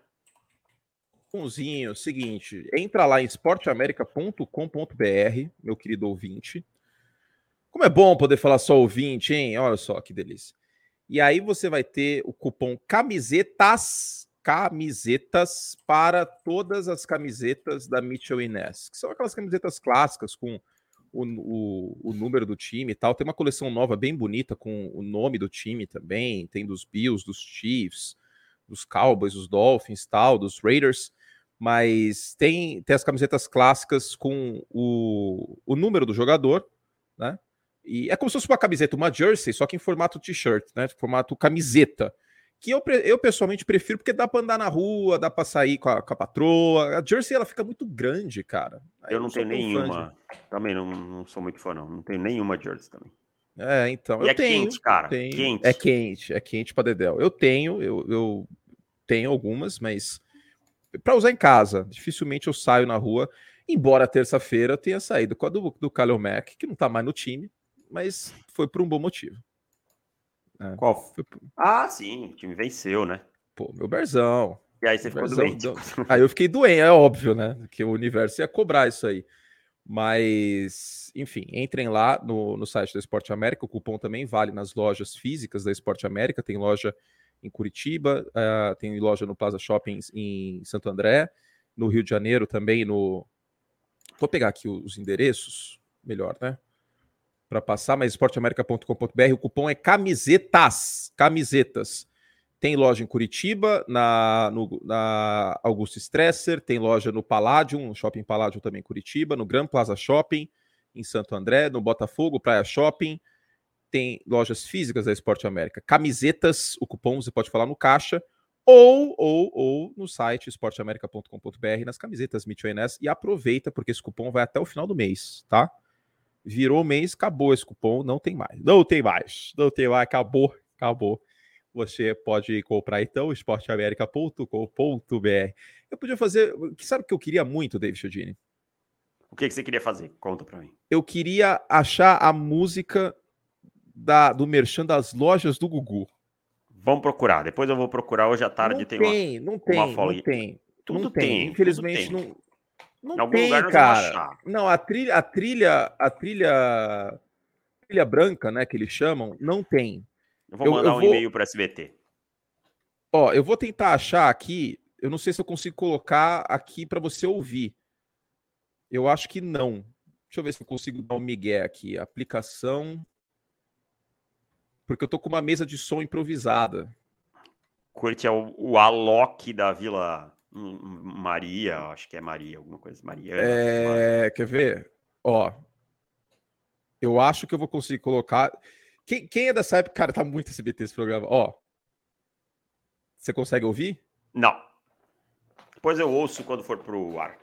Cupomzinho, seguinte, entra lá em esporteamerica.com.br, meu querido ouvinte. Como é bom poder falar só ouvinte, hein? Olha só que delícia. E aí você vai ter o cupom camisetas, camisetas para todas as camisetas da Mitchell Ness, que são aquelas camisetas clássicas com o, o, o, número do time e tal. Tem uma coleção nova bem bonita com o nome do time também. Tem dos Bills, dos Chiefs, dos Cowboys, dos Dolphins, tal, dos Raiders. Mas tem, tem as camisetas clássicas com o, o número do jogador, né? E é como se fosse uma camiseta, uma jersey, só que em formato t-shirt, né? Formato camiseta. Que eu, eu pessoalmente prefiro porque dá para andar na rua, dá para sair com a, com a, patroa. A jersey ela fica muito grande, cara. Aí eu não tenho nenhuma. Também não, não sou muito fã, não. Não tenho nenhuma jersey também. É, então. E eu é tenho, quente, cara. Tenho, quente. É quente, é quente para Dedel. Eu tenho, eu, eu tenho algumas, mas para usar em casa. Dificilmente eu saio na rua. Embora terça-feira eu tenha saído com a do, do Kalil Mack, que não tá mais no time mas foi por um bom motivo. É, Qual? Ah, sim, o time venceu, né? Pô, meu Berzão. E aí você ficou Berzão, doente. Deu... Aí eu fiquei doente, é óbvio, né? Que o universo ia cobrar isso aí. Mas, enfim, entrem lá no, no site da Esporte América. O cupom também vale nas lojas físicas da Esporte América. Tem loja em Curitiba, uh, tem loja no Plaza Shopping em Santo André, no Rio de Janeiro também. No vou pegar aqui os endereços, melhor, né? Para passar, mas esporteamerica.com.br, o cupom é camisetas, camisetas. Tem loja em Curitiba, na, no, na Augusto Stresser, tem loja no Palladium, no Shopping Palladium também em Curitiba, no Gran Plaza Shopping, em Santo André, no Botafogo, Praia Shopping, tem lojas físicas da Esporte América. Camisetas, o cupom você pode falar no caixa, ou, ou, ou no site esporteamerica.com.br, nas camisetas Mitchell e aproveita, porque esse cupom vai até o final do mês, tá? Virou mês, acabou esse cupom, não tem mais. Não tem mais. Não tem mais, acabou, acabou. Você pode comprar então esporteamerica.com.br. Eu podia fazer. Sabe o que eu queria muito, David Chodini? O que, que você queria fazer? Conta para mim. Eu queria achar a música da, do merchan das lojas do Gugu. Vamos procurar. Depois eu vou procurar. Hoje à tarde não tem, tem uma, não tem, uma. Não tem. Tudo não tem. tem. Infelizmente, não não tem, cara. Não, a trilha, a trilha, a trilha, trilha branca, né, que eles chamam, não tem. Eu vou mandar eu, eu um vou... e-mail para SBT. Ó, eu vou tentar achar aqui. Eu não sei se eu consigo colocar aqui para você ouvir. Eu acho que não. Deixa eu ver se eu consigo dar um migué aqui. Aplicação. Porque eu tô com uma mesa de som improvisada. Curte é o, o Alok da Vila Maria, acho que é Maria, alguma coisa. Maria. É. Quer ver? Ó. Eu acho que eu vou conseguir colocar. Quem, quem é dessa época? Cara, tá muito SBT esse programa. Ó. Você consegue ouvir? Não. Depois eu ouço quando for pro ar.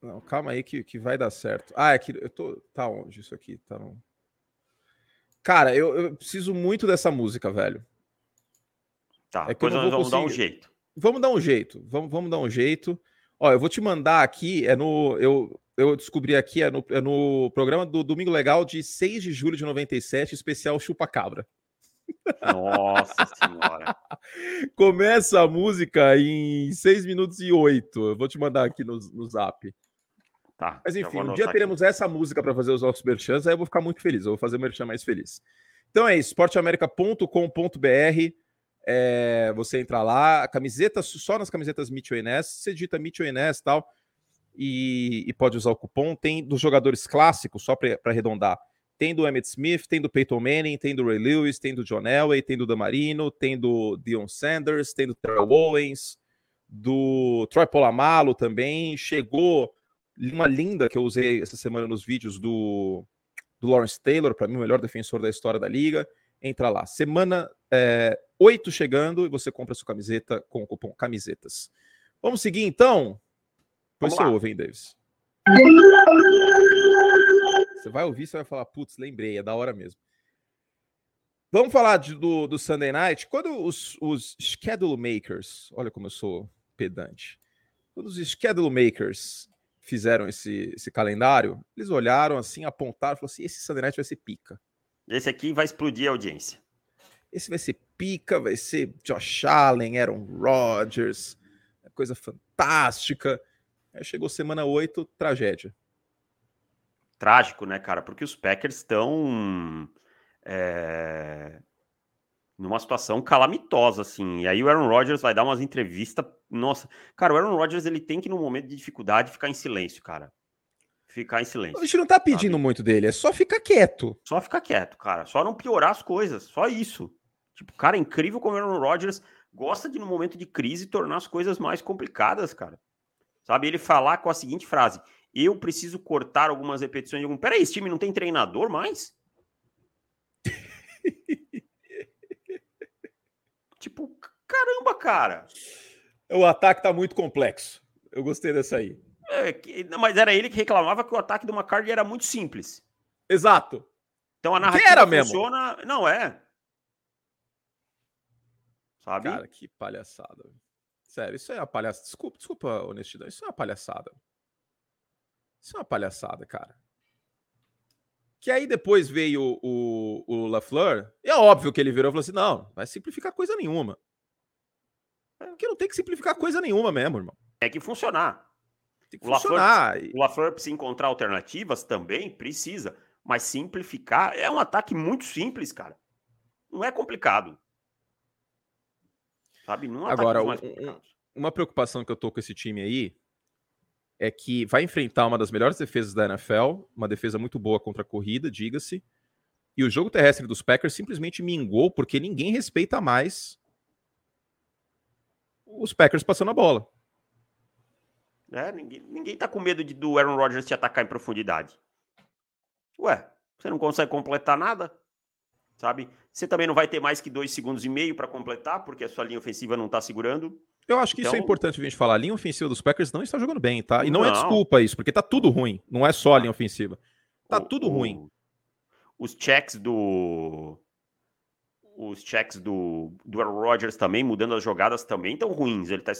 Não, calma aí que, que vai dar certo. Ah, é que eu tô. Tá onde isso aqui? Tá no... Cara, eu, eu preciso muito dessa música, velho. Tá, é depois nós vamos conseguir... dar um jeito. Vamos dar um jeito. Vamos, vamos dar um jeito. Ó, eu vou te mandar aqui, é no. Eu, eu descobri aqui, é no, é no programa do Domingo Legal de 6 de julho de 97, especial Chupa Cabra. Nossa senhora. Começa a música em 6 minutos e 8. Eu vou te mandar aqui no, no zap. Tá, Mas enfim, um dia teremos aqui. essa música para fazer os nossos merchans, aí eu vou ficar muito feliz. Eu vou fazer o merchan mais feliz. Então é isso, esporteamerica.com.br é, você entra lá, camiseta, só nas camisetas Mitchell Ness, você digita Mitchell Ness e tal, e, e pode usar o cupom. Tem dos jogadores clássicos, só para arredondar. Tem do Emmett Smith, tem do Peyton Manning, tem do Ray Lewis, tem do John Elway, tem do Damarino, tem do Dion Sanders, tem do Terrell Owens, do Troy Polamalu também. Chegou uma linda que eu usei essa semana nos vídeos do, do Lawrence Taylor, para mim, o melhor defensor da história da liga. Entra lá. Semana é, 8 chegando e você compra sua camiseta com o cupom camisetas. Vamos seguir então? Pois você ouve, hein, Davis? Você vai ouvir, você vai falar, putz, lembrei, é da hora mesmo. Vamos falar de, do, do Sunday Night. Quando os, os schedule makers, olha como eu sou pedante, quando os schedule makers fizeram esse, esse calendário, eles olharam assim, apontaram, falaram assim: esse Sunday Night vai ser pica. Esse aqui vai explodir a audiência. Esse vai ser pica, vai ser Josh Allen, Aaron Rodgers, coisa fantástica. Aí chegou semana 8, tragédia. trágico, né, cara? Porque os Packers estão é, numa situação calamitosa, assim. E aí o Aaron Rodgers vai dar umas entrevistas. Nossa, cara, o Aaron Rodgers ele tem que, no momento de dificuldade, ficar em silêncio, cara. Ficar em silêncio. A gente não tá pedindo sabe? muito dele, é só ficar quieto. Só ficar quieto, cara. Só não piorar as coisas. Só isso. Tipo, cara, é incrível como o Aaron Rodgers gosta de, no momento de crise, tornar as coisas mais complicadas, cara. Sabe? Ele falar com a seguinte frase: Eu preciso cortar algumas repetições de algum. Peraí, esse time não tem treinador mais? Tipo, caramba, cara. O ataque tá muito complexo. Eu gostei dessa aí. É, mas era ele que reclamava que o ataque do McCarthy era muito simples. Exato. Então a narrativa era funciona. Mesmo. Não é. Sabe? Cara, que palhaçada. Sério, isso é uma palhaçada. Desculpa, desculpa honestidade. Isso é uma palhaçada. Isso é uma palhaçada, cara. Que aí depois veio o, o, LaFleur, e é óbvio que ele virou e falou assim: não, vai simplificar coisa nenhuma. É, porque não tem que simplificar coisa nenhuma mesmo, irmão. Tem que funcionar. Tem que o funcionar. LaFleur, o LaFleur precisa encontrar alternativas também, precisa. Mas simplificar é um ataque muito simples, cara. Não é complicado. Sabe? Não é Agora, um, uma preocupação que eu tô com esse time aí é que vai enfrentar uma das melhores defesas da NFL, uma defesa muito boa contra a corrida, diga-se. E o jogo terrestre dos Packers simplesmente mingou porque ninguém respeita mais os Packers passando a bola. É, ninguém, ninguém tá com medo de, do Aaron Rodgers te atacar em profundidade. Ué, você não consegue completar nada? Sabe? Você também não vai ter mais que dois segundos e meio para completar, porque a sua linha ofensiva não tá segurando. Eu acho que então... isso é então importante a gente falar. A linha ofensiva dos Packers não está jogando bem, tá? E não, é não. é desculpa isso, porque tá tudo ruim. Não é só a linha ofensiva. Tá o, tudo o, ruim. Os checks do. Os checks do, do Aaron Rodgers também, mudando as jogadas, também estão ruins. Ele está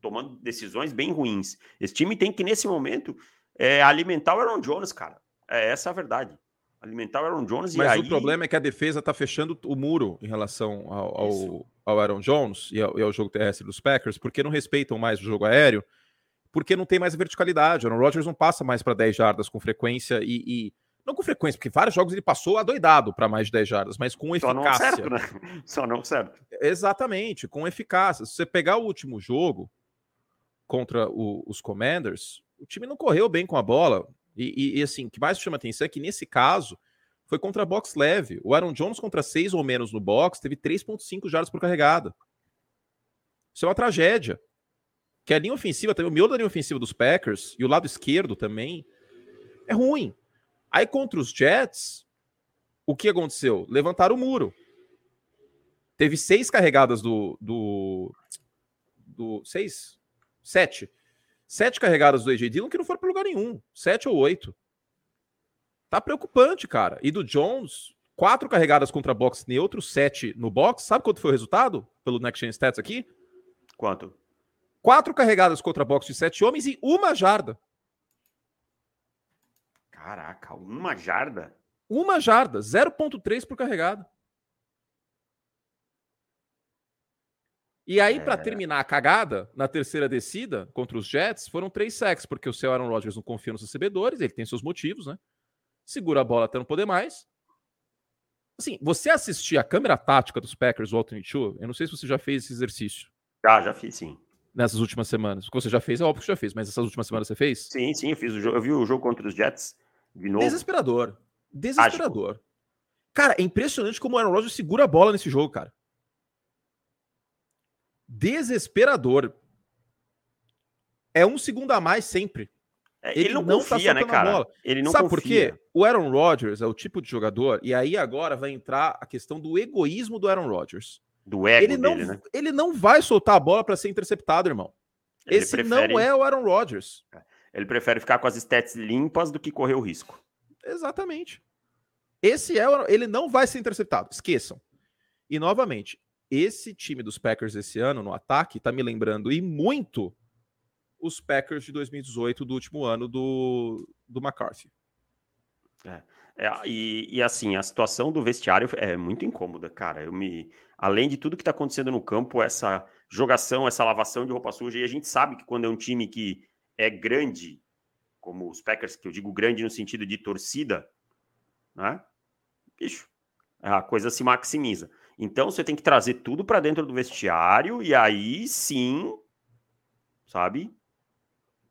tomando decisões bem ruins. Esse time tem que, nesse momento, é, alimentar o Aaron Jones, cara. É essa a verdade. Alimentar o Aaron Jones Mas e aí... o problema é que a defesa está fechando o muro em relação ao, ao, ao Aaron Jones e ao, e ao, jogo terrestre dos Packers, porque não respeitam mais o jogo aéreo, porque não tem mais a verticalidade. O Aaron Rodgers não passa mais para 10 jardas com frequência e, e, Não com frequência, porque vários jogos ele passou adoidado para mais de 10 jardas, mas com eficácia. Só não certo, né? Só não certo. Exatamente, com eficácia. Se você pegar o último jogo contra o, os Commanders, o time não correu bem com a bola. E, e, e, assim, o que mais chama atenção é que nesse caso foi contra box leve. O Aaron Jones contra seis ou menos no box teve 3,5 jardas por carregada. Isso é uma tragédia. Que a linha ofensiva, também, o miolo da linha ofensiva dos Packers e o lado esquerdo também é ruim. Aí contra os Jets, o que aconteceu? Levantaram o muro. Teve seis carregadas do. do, do seis? Sete Sete carregadas do AJ Dillon que não foram para lugar nenhum. Sete ou oito. Tá preocupante, cara. E do Jones, quatro carregadas contra box neutro, sete no box. Sabe quanto foi o resultado pelo Next Gen Stats aqui? Quanto? Quatro carregadas contra box de sete homens e uma jarda. Caraca, uma jarda? Uma jarda, 0.3 por carregada. E aí, é. para terminar a cagada, na terceira descida contra os Jets, foram três sacks, porque o seu Aaron Rodgers não confia nos recebedores, ele tem seus motivos, né? Segura a bola até não poder mais. Assim, você assistir a câmera tática dos Packers, o Alternate Show, eu não sei se você já fez esse exercício. Já, já fiz, sim. Nessas últimas semanas. O que você já fez, é óbvio que você já fez, mas essas últimas semanas você fez? Sim, sim, eu fiz o jogo. Eu vi o jogo contra os Jets de novo. Desesperador. Desesperador. Ágico. Cara, é impressionante como o Aaron Rodgers segura a bola nesse jogo, cara desesperador. É um segundo a mais sempre. É, ele, ele, não, não tá confia, tá né, cara? Bola. Ele não Sabe confia. por quê? O Aaron Rodgers é o tipo de jogador, e aí agora vai entrar a questão do egoísmo do Aaron Rodgers. Do ego ele não, dele, né? Ele não vai soltar a bola para ser interceptado, irmão. Ele Esse prefere... não é o Aaron Rodgers. Ele prefere ficar com as stats limpas do que correr o risco. Exatamente. Esse é o... ele não vai ser interceptado. Esqueçam. E novamente, esse time dos Packers esse ano no ataque tá me lembrando e muito os Packers de 2018 do último ano do, do McCarthy. É, é, e, e, assim, a situação do vestiário é muito incômoda, cara. Eu me, além de tudo que está acontecendo no campo, essa jogação, essa lavação de roupa suja, e a gente sabe que quando é um time que é grande, como os Packers, que eu digo grande no sentido de torcida, né? Bicho, a coisa se maximiza. Então você tem que trazer tudo para dentro do vestiário e aí sim, sabe?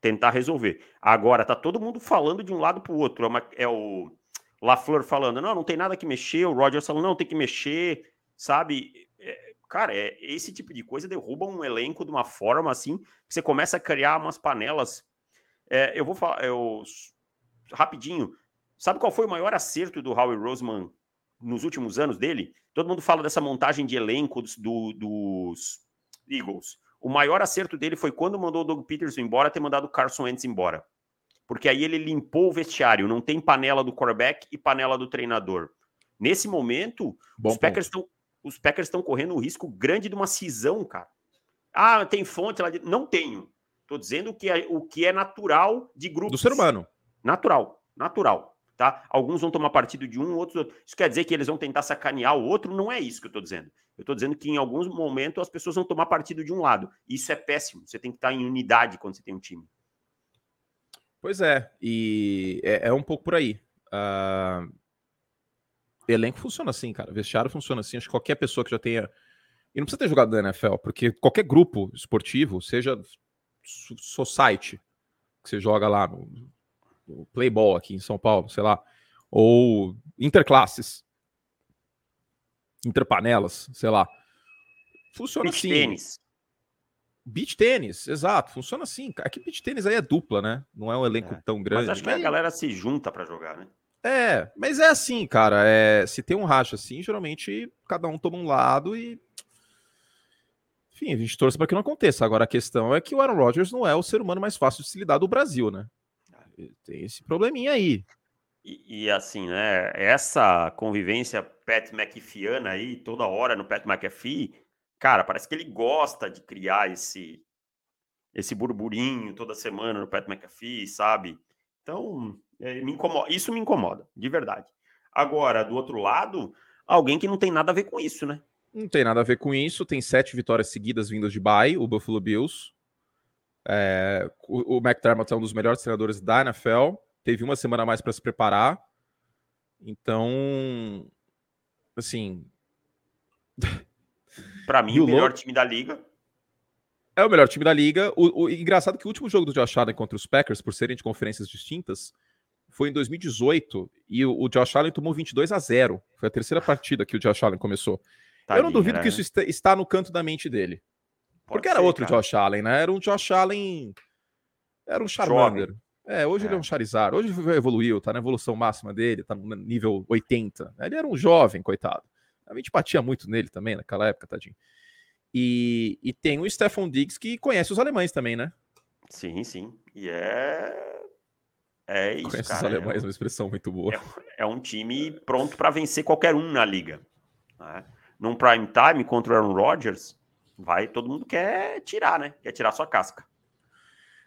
Tentar resolver. Agora tá todo mundo falando de um lado para o outro. É, uma, é o LaFleur falando, não, não tem nada que mexer. O Rogers falando, não, tem que mexer, sabe? Cara, é, esse tipo de coisa derruba um elenco de uma forma assim que você começa a criar umas panelas. É, eu vou falar, eu, rapidinho. Sabe qual foi o maior acerto do Howie Roseman nos últimos anos dele? Todo mundo fala dessa montagem de elenco dos, do, dos Eagles. O maior acerto dele foi quando mandou o Doug Peterson embora, ter mandado o Carson Wentz embora. Porque aí ele limpou o vestiário, não tem panela do quarterback e panela do treinador. Nesse momento, Bom os Packers estão os Packers estão correndo um risco grande de uma cisão, cara. Ah, tem fonte lá de... Não tenho. Estou dizendo que é, o que é natural de grupos. Do ser humano. Natural, natural tá? Alguns vão tomar partido de um, outros outro. Isso quer dizer que eles vão tentar sacanear o outro? Não é isso que eu estou dizendo. Eu estou dizendo que em alguns momentos as pessoas vão tomar partido de um lado. Isso é péssimo. Você tem que estar em unidade quando você tem um time. Pois é, e é, é um pouco por aí. Uh... Elenco funciona assim, cara. Vestiário funciona assim. Acho que qualquer pessoa que já tenha. E não precisa ter jogado na NFL, porque qualquer grupo esportivo, seja society, que você joga lá no o Playball aqui em São Paulo, sei lá, ou interclasses, interpanelas, sei lá. Funciona beach assim. Tênis. Beach tênis, exato, funciona assim. Aqui beach tênis aí é dupla, né? Não é um elenco é. tão grande. Mas acho que a galera se junta para jogar, né? É, mas é assim, cara. É, se tem um racha assim, geralmente cada um toma um lado e. Enfim, a gente torce para que não aconteça. Agora a questão é que o Aaron Rodgers não é o ser humano mais fácil de se lidar do Brasil, né? Tem esse probleminha aí. E, e, assim, né? Essa convivência Pat McAfeeana aí, toda hora no Pat McAfee, cara, parece que ele gosta de criar esse esse burburinho toda semana no Pat McAfee, sabe? Então, é, me incomoda, isso me incomoda, de verdade. Agora, do outro lado, alguém que não tem nada a ver com isso, né? Não tem nada a ver com isso. Tem sete vitórias seguidas vindas de bye, o Buffalo Bills. É, o, o McDermott é um dos melhores treinadores da NFL. Teve uma semana a mais para se preparar. Então, assim. Para mim, o melhor time da liga. É o melhor time da liga. O, o engraçado é que o último jogo do Josh Allen contra os Packers, por serem de conferências distintas, foi em 2018 e o, o Josh Allen tomou 22 a 0. Foi a terceira partida que o Josh Allen começou. Tadinha, Eu não duvido né? que isso está no canto da mente dele. Pode Porque era ser, outro cara. Josh Allen, né? Era um Josh Allen. Era um Charmander. Jovem. É, hoje é. ele é um Charizard. Hoje evoluiu, tá na evolução máxima dele, tá no nível 80. Ele era um jovem, coitado. A gente batia muito nele também naquela época, tadinho. E, e tem o Stefan Diggs que conhece os alemães também, né? Sim, sim. E é. É isso. Conhece cara. os alemães, é uma expressão muito boa. É, é um time pronto para vencer qualquer um na liga. Né? Num prime time contra o Aaron Rodgers, vai, todo mundo quer tirar, né? Quer tirar sua casca.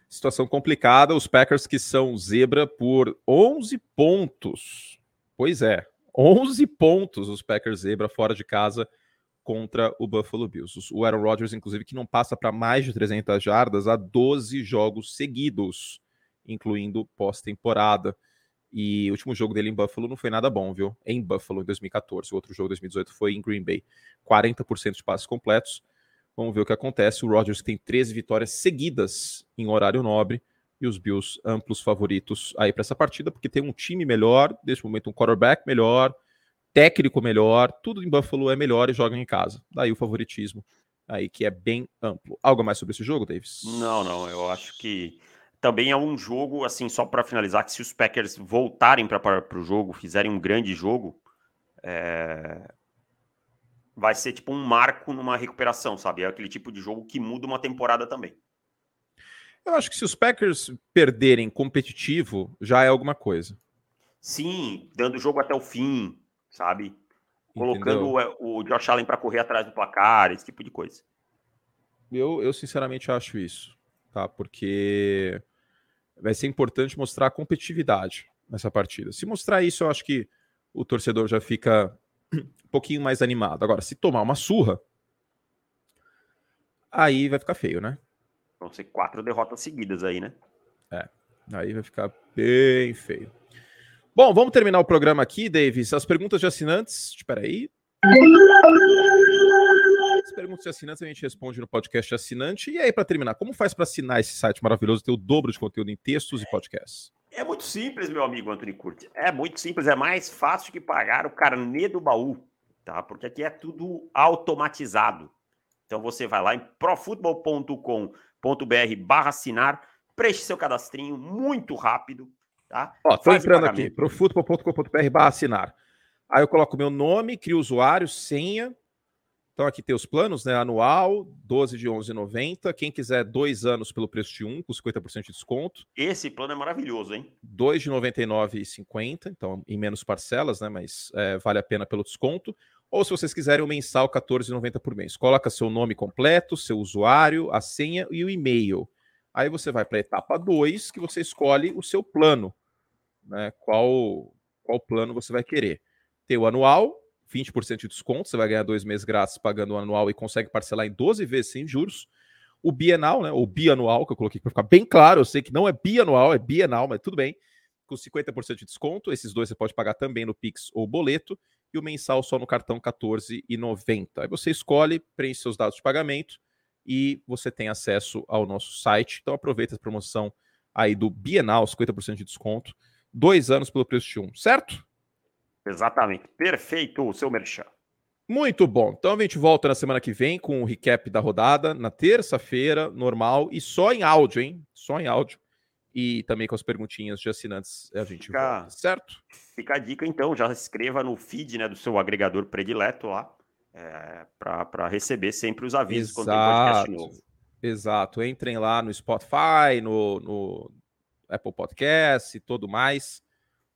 Situação complicada, os Packers que são zebra por 11 pontos. Pois é, 11 pontos os Packers zebra fora de casa contra o Buffalo Bills. O Aaron Rodgers, inclusive, que não passa para mais de 300 jardas há 12 jogos seguidos, incluindo pós-temporada. E o último jogo dele em Buffalo não foi nada bom, viu? Em Buffalo, em 2014. O outro jogo, 2018, foi em Green Bay. 40% de passes completos, Vamos ver o que acontece. O Rodgers tem 13 vitórias seguidas em horário nobre e os Bills amplos favoritos aí para essa partida, porque tem um time melhor, neste momento um quarterback melhor, técnico melhor, tudo em Buffalo é melhor e jogam em casa. Daí o favoritismo aí que é bem amplo. Algo mais sobre esse jogo, Davis? Não, não, eu acho que também é um jogo, assim, só para finalizar, que se os Packers voltarem para o jogo, fizerem um grande jogo, é vai ser tipo um marco numa recuperação, sabe? É aquele tipo de jogo que muda uma temporada também. Eu acho que se os Packers perderem competitivo, já é alguma coisa. Sim, dando o jogo até o fim, sabe? Colocando o, o Josh Allen para correr atrás do placar, esse tipo de coisa. Eu, eu sinceramente acho isso, tá? Porque vai ser importante mostrar a competitividade nessa partida. Se mostrar isso, eu acho que o torcedor já fica um pouquinho mais animado. Agora, se tomar uma surra, aí vai ficar feio, né? Vão ser quatro derrotas seguidas aí, né? É. Aí vai ficar bem feio. Bom, vamos terminar o programa aqui, Davis. As perguntas de assinantes. Espera aí. As perguntas de assinantes a gente responde no podcast assinante. E aí, para terminar, como faz para assinar esse site maravilhoso, ter o dobro de conteúdo em textos e podcasts? É muito simples, meu amigo Antônio Curti. É muito simples, é mais fácil que pagar o carnê do baú, tá? Porque aqui é tudo automatizado. Então você vai lá em profutbol.com.br barra assinar, preenche seu cadastrinho muito rápido, tá? Ó, tô Faz entrando aqui, profutbol.com.br barra assinar. Aí eu coloco meu nome, crio usuário, senha, então aqui tem os planos, né? Anual, 12 de 11,90. Quem quiser dois anos pelo preço de um, com 50% de desconto. Esse plano é maravilhoso, hein? 2 de 99,50, então em menos parcelas, né? Mas é, vale a pena pelo desconto. Ou se vocês quiserem o mensal, 14,90 por mês. Coloca seu nome completo, seu usuário, a senha e o e-mail. Aí você vai para a etapa 2, que você escolhe o seu plano. Né? Qual, qual plano você vai querer. Tem o anual, 20% de desconto, você vai ganhar dois meses grátis pagando o anual e consegue parcelar em 12 vezes sem juros. O bienal, né, ou bianual, que eu coloquei para ficar bem claro, eu sei que não é bianual, é bienal, mas tudo bem. Com 50% de desconto, esses dois você pode pagar também no Pix ou boleto, e o mensal só no cartão 14,90. Aí você escolhe, preenche seus dados de pagamento e você tem acesso ao nosso site. Então aproveita a promoção aí do bienal, 50% de desconto, dois anos pelo preço de um, certo? Exatamente. Perfeito o seu merchan. Muito bom. Então a gente volta na semana que vem com o recap da rodada, na terça-feira, normal, e só em áudio, hein? Só em áudio. E também com as perguntinhas de assinantes a gente fica, volta, certo? Fica a dica, então, já se inscreva no feed né, do seu agregador predileto lá, é, para receber sempre os avisos Exato. quando tem podcast novo. Exato. Entrem lá no Spotify, no, no Apple Podcast e tudo mais,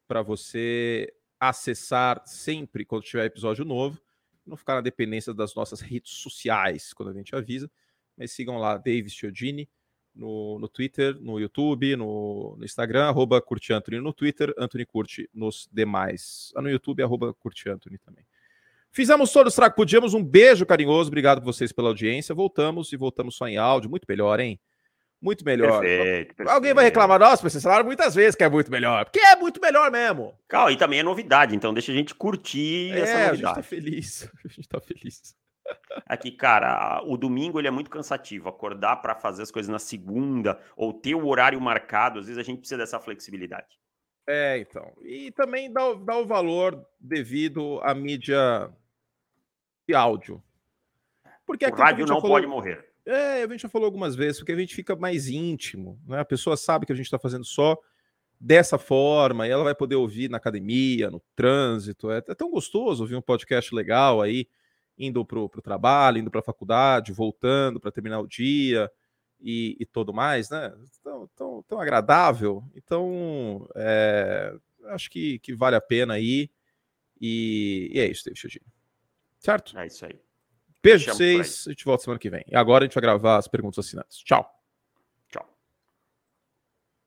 para você acessar sempre quando tiver episódio novo, não ficar na dependência das nossas redes sociais quando a gente avisa, mas sigam lá Davis Chiodini no, no Twitter, no YouTube, no, no Instagram, arroba no Twitter, Anthony Curte nos demais. Ah, no YouTube, arroba Anthony também. Fizemos todos o que podíamos. Um beijo carinhoso, obrigado vocês pela audiência. Voltamos e voltamos só em áudio, muito melhor, hein? Muito melhor. Perfeito, perfeito. Alguém vai reclamar, nossa, mas vocês falaram muitas vezes que é muito melhor. Porque é muito melhor mesmo. Calma, e também é novidade, então deixa a gente curtir é, essa novidade. A gente tá feliz. A gente tá feliz. Aqui, cara, o domingo ele é muito cansativo. Acordar para fazer as coisas na segunda ou ter o horário marcado, às vezes a gente precisa dessa flexibilidade. É, então. E também dá, dá o valor devido à mídia de áudio. Porque o rádio não falou... pode morrer. É, a gente já falou algumas vezes, porque a gente fica mais íntimo, né? A pessoa sabe que a gente está fazendo só dessa forma, e ela vai poder ouvir na academia, no trânsito. É, é tão gostoso ouvir um podcast legal aí, indo para o trabalho, indo para a faculdade, voltando para terminar o dia e, e tudo mais, né? Tão, tão, tão agradável. Então, é, acho que, que vale a pena aí. E, e é isso, David. Certo? É isso aí. Beijo pra vocês. A gente volta semana que vem. E agora a gente vai gravar as perguntas assinantes. Tchau.